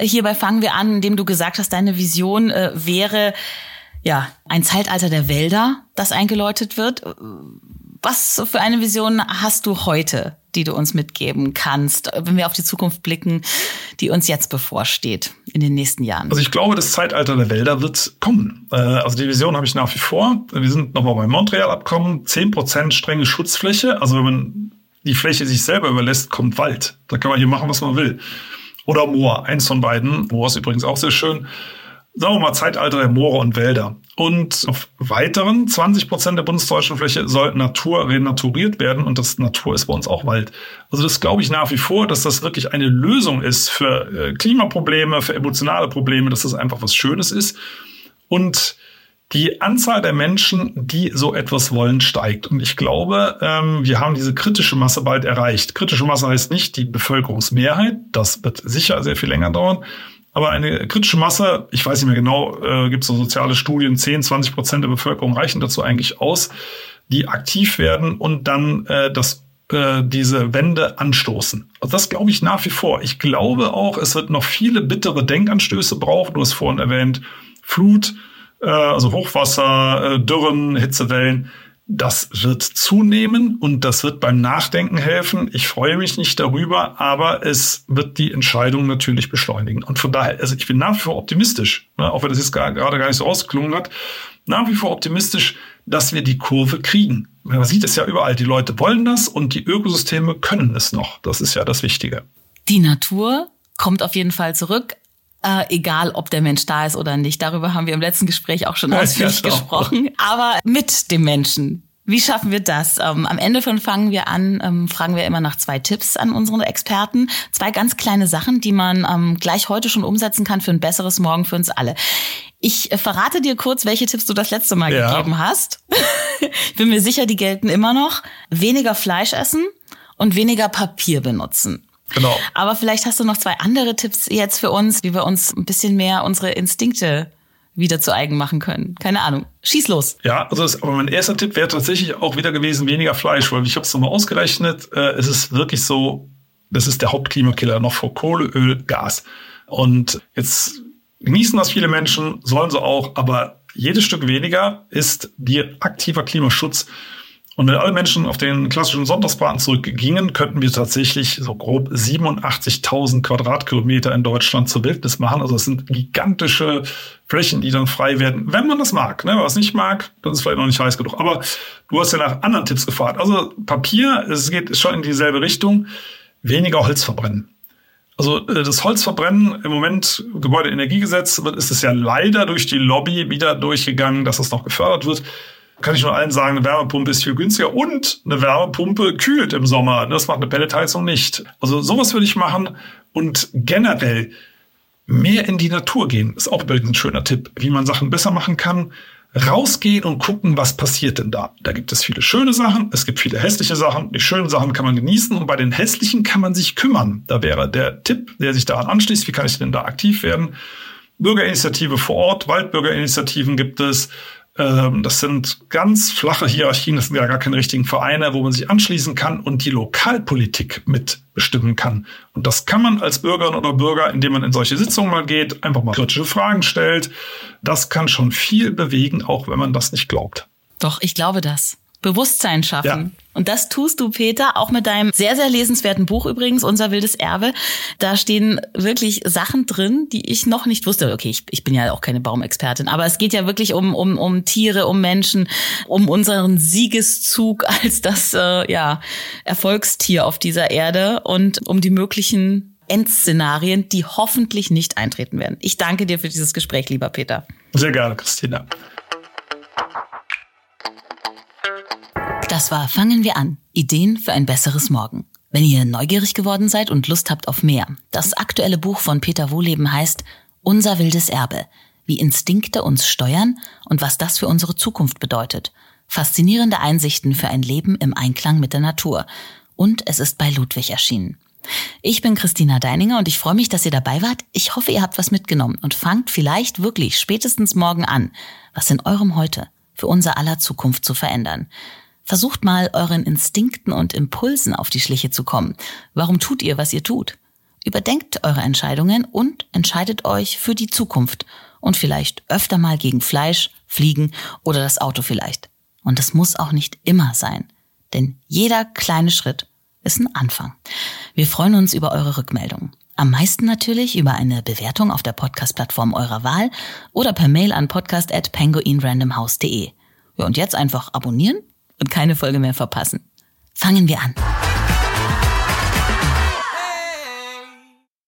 hierbei fangen wir an, indem du gesagt hast, deine Vision äh, wäre, ja, ein Zeitalter der Wälder, das eingeläutet wird was für eine Vision hast du heute, die du uns mitgeben kannst, wenn wir auf die Zukunft blicken, die uns jetzt bevorsteht in den nächsten Jahren? Also ich glaube, das Zeitalter der Wälder wird kommen. Äh, also die Vision habe ich nach wie vor. Wir sind nochmal beim Montreal-Abkommen. Zehn Prozent strenge Schutzfläche. Also wenn man die Fläche sich selber überlässt, kommt Wald. Da kann man hier machen, was man will. Oder Moor, eins von beiden. Moor ist übrigens auch sehr schön sagen wir mal, Zeitalter der Moore und Wälder. Und auf weiteren 20 Prozent der bundesdeutschen Fläche soll Natur renaturiert werden. Und das Natur ist bei uns auch Wald. Also das glaube ich nach wie vor, dass das wirklich eine Lösung ist für äh, Klimaprobleme, für emotionale Probleme, dass das einfach was Schönes ist. Und die Anzahl der Menschen, die so etwas wollen, steigt. Und ich glaube, ähm, wir haben diese kritische Masse bald erreicht. Kritische Masse heißt nicht die Bevölkerungsmehrheit. Das wird sicher sehr viel länger dauern. Aber eine kritische Masse, ich weiß nicht mehr genau, äh, gibt es so soziale Studien, 10, 20 Prozent der Bevölkerung reichen dazu eigentlich aus, die aktiv werden und dann äh, das äh, diese Wende anstoßen. Also das glaube ich nach wie vor. Ich glaube auch, es wird noch viele bittere Denkanstöße brauchen. Du hast vorhin erwähnt, Flut, äh, also Hochwasser, äh, Dürren, Hitzewellen. Das wird zunehmen und das wird beim Nachdenken helfen. Ich freue mich nicht darüber, aber es wird die Entscheidung natürlich beschleunigen. Und von daher, also ich bin nach wie vor optimistisch, ne, auch wenn das jetzt gar, gerade gar nicht so ausgeklungen hat, nach wie vor optimistisch, dass wir die Kurve kriegen. Man sieht es ja überall, die Leute wollen das und die Ökosysteme können es noch. Das ist ja das Wichtige. Die Natur kommt auf jeden Fall zurück. Äh, egal, ob der Mensch da ist oder nicht. Darüber haben wir im letzten Gespräch auch schon ausführlich ja, gesprochen. Aber mit dem Menschen. Wie schaffen wir das? Ähm, am Ende von fangen wir an, ähm, fragen wir immer nach zwei Tipps an unsere Experten. Zwei ganz kleine Sachen, die man ähm, gleich heute schon umsetzen kann für ein besseres Morgen für uns alle. Ich äh, verrate dir kurz, welche Tipps du das letzte Mal ja. gegeben hast. ich bin mir sicher, die gelten immer noch. Weniger Fleisch essen und weniger Papier benutzen. Genau. Aber vielleicht hast du noch zwei andere Tipps jetzt für uns, wie wir uns ein bisschen mehr unsere Instinkte wieder zu eigen machen können. Keine Ahnung. Schieß los. Ja, also das, aber mein erster Tipp wäre tatsächlich auch wieder gewesen, weniger Fleisch, weil ich habe es nochmal ausgerechnet, äh, es ist wirklich so, das ist der Hauptklimakiller noch vor Kohle, Öl, Gas. Und jetzt genießen das viele Menschen, sollen sie auch, aber jedes Stück weniger ist dir aktiver Klimaschutz und wenn alle Menschen auf den klassischen Sonntagsbraten zurückgingen, könnten wir tatsächlich so grob 87.000 Quadratkilometer in Deutschland zur Wildnis machen. Also es sind gigantische Flächen, die dann frei werden, wenn man das mag. Ne? Wenn man es nicht mag, dann ist es vielleicht noch nicht heiß genug. Aber du hast ja nach anderen Tipps gefragt. Also Papier, es geht schon in dieselbe Richtung. Weniger Holz verbrennen. Also äh, das Holzverbrennen im Moment Gebäudeenergiegesetz ist es ja leider durch die Lobby wieder durchgegangen, dass es noch gefördert wird kann ich nur allen sagen, eine Wärmepumpe ist viel günstiger und eine Wärmepumpe kühlt im Sommer. Das macht eine Pelletheizung nicht. Also sowas würde ich machen und generell mehr in die Natur gehen. Ist auch übrigens ein schöner Tipp, wie man Sachen besser machen kann. Rausgehen und gucken, was passiert denn da. Da gibt es viele schöne Sachen, es gibt viele hässliche Sachen. Die schönen Sachen kann man genießen und bei den hässlichen kann man sich kümmern. Da wäre der Tipp, der sich daran anschließt, wie kann ich denn da aktiv werden? Bürgerinitiative vor Ort, Waldbürgerinitiativen gibt es, das sind ganz flache Hierarchien, das sind ja gar keine richtigen Vereine, wo man sich anschließen kann und die Lokalpolitik mitbestimmen kann. Und das kann man als Bürgerin oder Bürger, indem man in solche Sitzungen mal geht, einfach mal kritische Fragen stellt. Das kann schon viel bewegen, auch wenn man das nicht glaubt. Doch, ich glaube das. Bewusstsein schaffen. Ja. Und das tust du, Peter, auch mit deinem sehr, sehr lesenswerten Buch übrigens, Unser wildes Erbe. Da stehen wirklich Sachen drin, die ich noch nicht wusste. Okay, ich, ich bin ja auch keine Baumexpertin, aber es geht ja wirklich um, um, um Tiere, um Menschen, um unseren Siegeszug als das äh, ja, Erfolgstier auf dieser Erde und um die möglichen Endszenarien, die hoffentlich nicht eintreten werden. Ich danke dir für dieses Gespräch, lieber Peter. Sehr gerne, Christina. Das war Fangen wir an. Ideen für ein besseres Morgen. Wenn ihr neugierig geworden seid und Lust habt auf mehr, das aktuelle Buch von Peter Wohleben heißt Unser wildes Erbe. Wie Instinkte uns steuern und was das für unsere Zukunft bedeutet. Faszinierende Einsichten für ein Leben im Einklang mit der Natur. Und es ist bei Ludwig erschienen. Ich bin Christina Deininger und ich freue mich, dass ihr dabei wart. Ich hoffe, ihr habt was mitgenommen und fangt vielleicht wirklich spätestens morgen an, was in eurem Heute für unser aller Zukunft zu verändern. Versucht mal euren Instinkten und Impulsen auf die Schliche zu kommen. Warum tut ihr, was ihr tut? Überdenkt eure Entscheidungen und entscheidet euch für die Zukunft und vielleicht öfter mal gegen Fleisch, Fliegen oder das Auto vielleicht. Und es muss auch nicht immer sein, denn jeder kleine Schritt ist ein Anfang. Wir freuen uns über eure Rückmeldungen. Am meisten natürlich über eine Bewertung auf der Podcast-Plattform eurer Wahl oder per Mail an podcast@penguinrandomhouse.de. Ja, und jetzt einfach abonnieren und keine Folge mehr verpassen. Fangen wir an.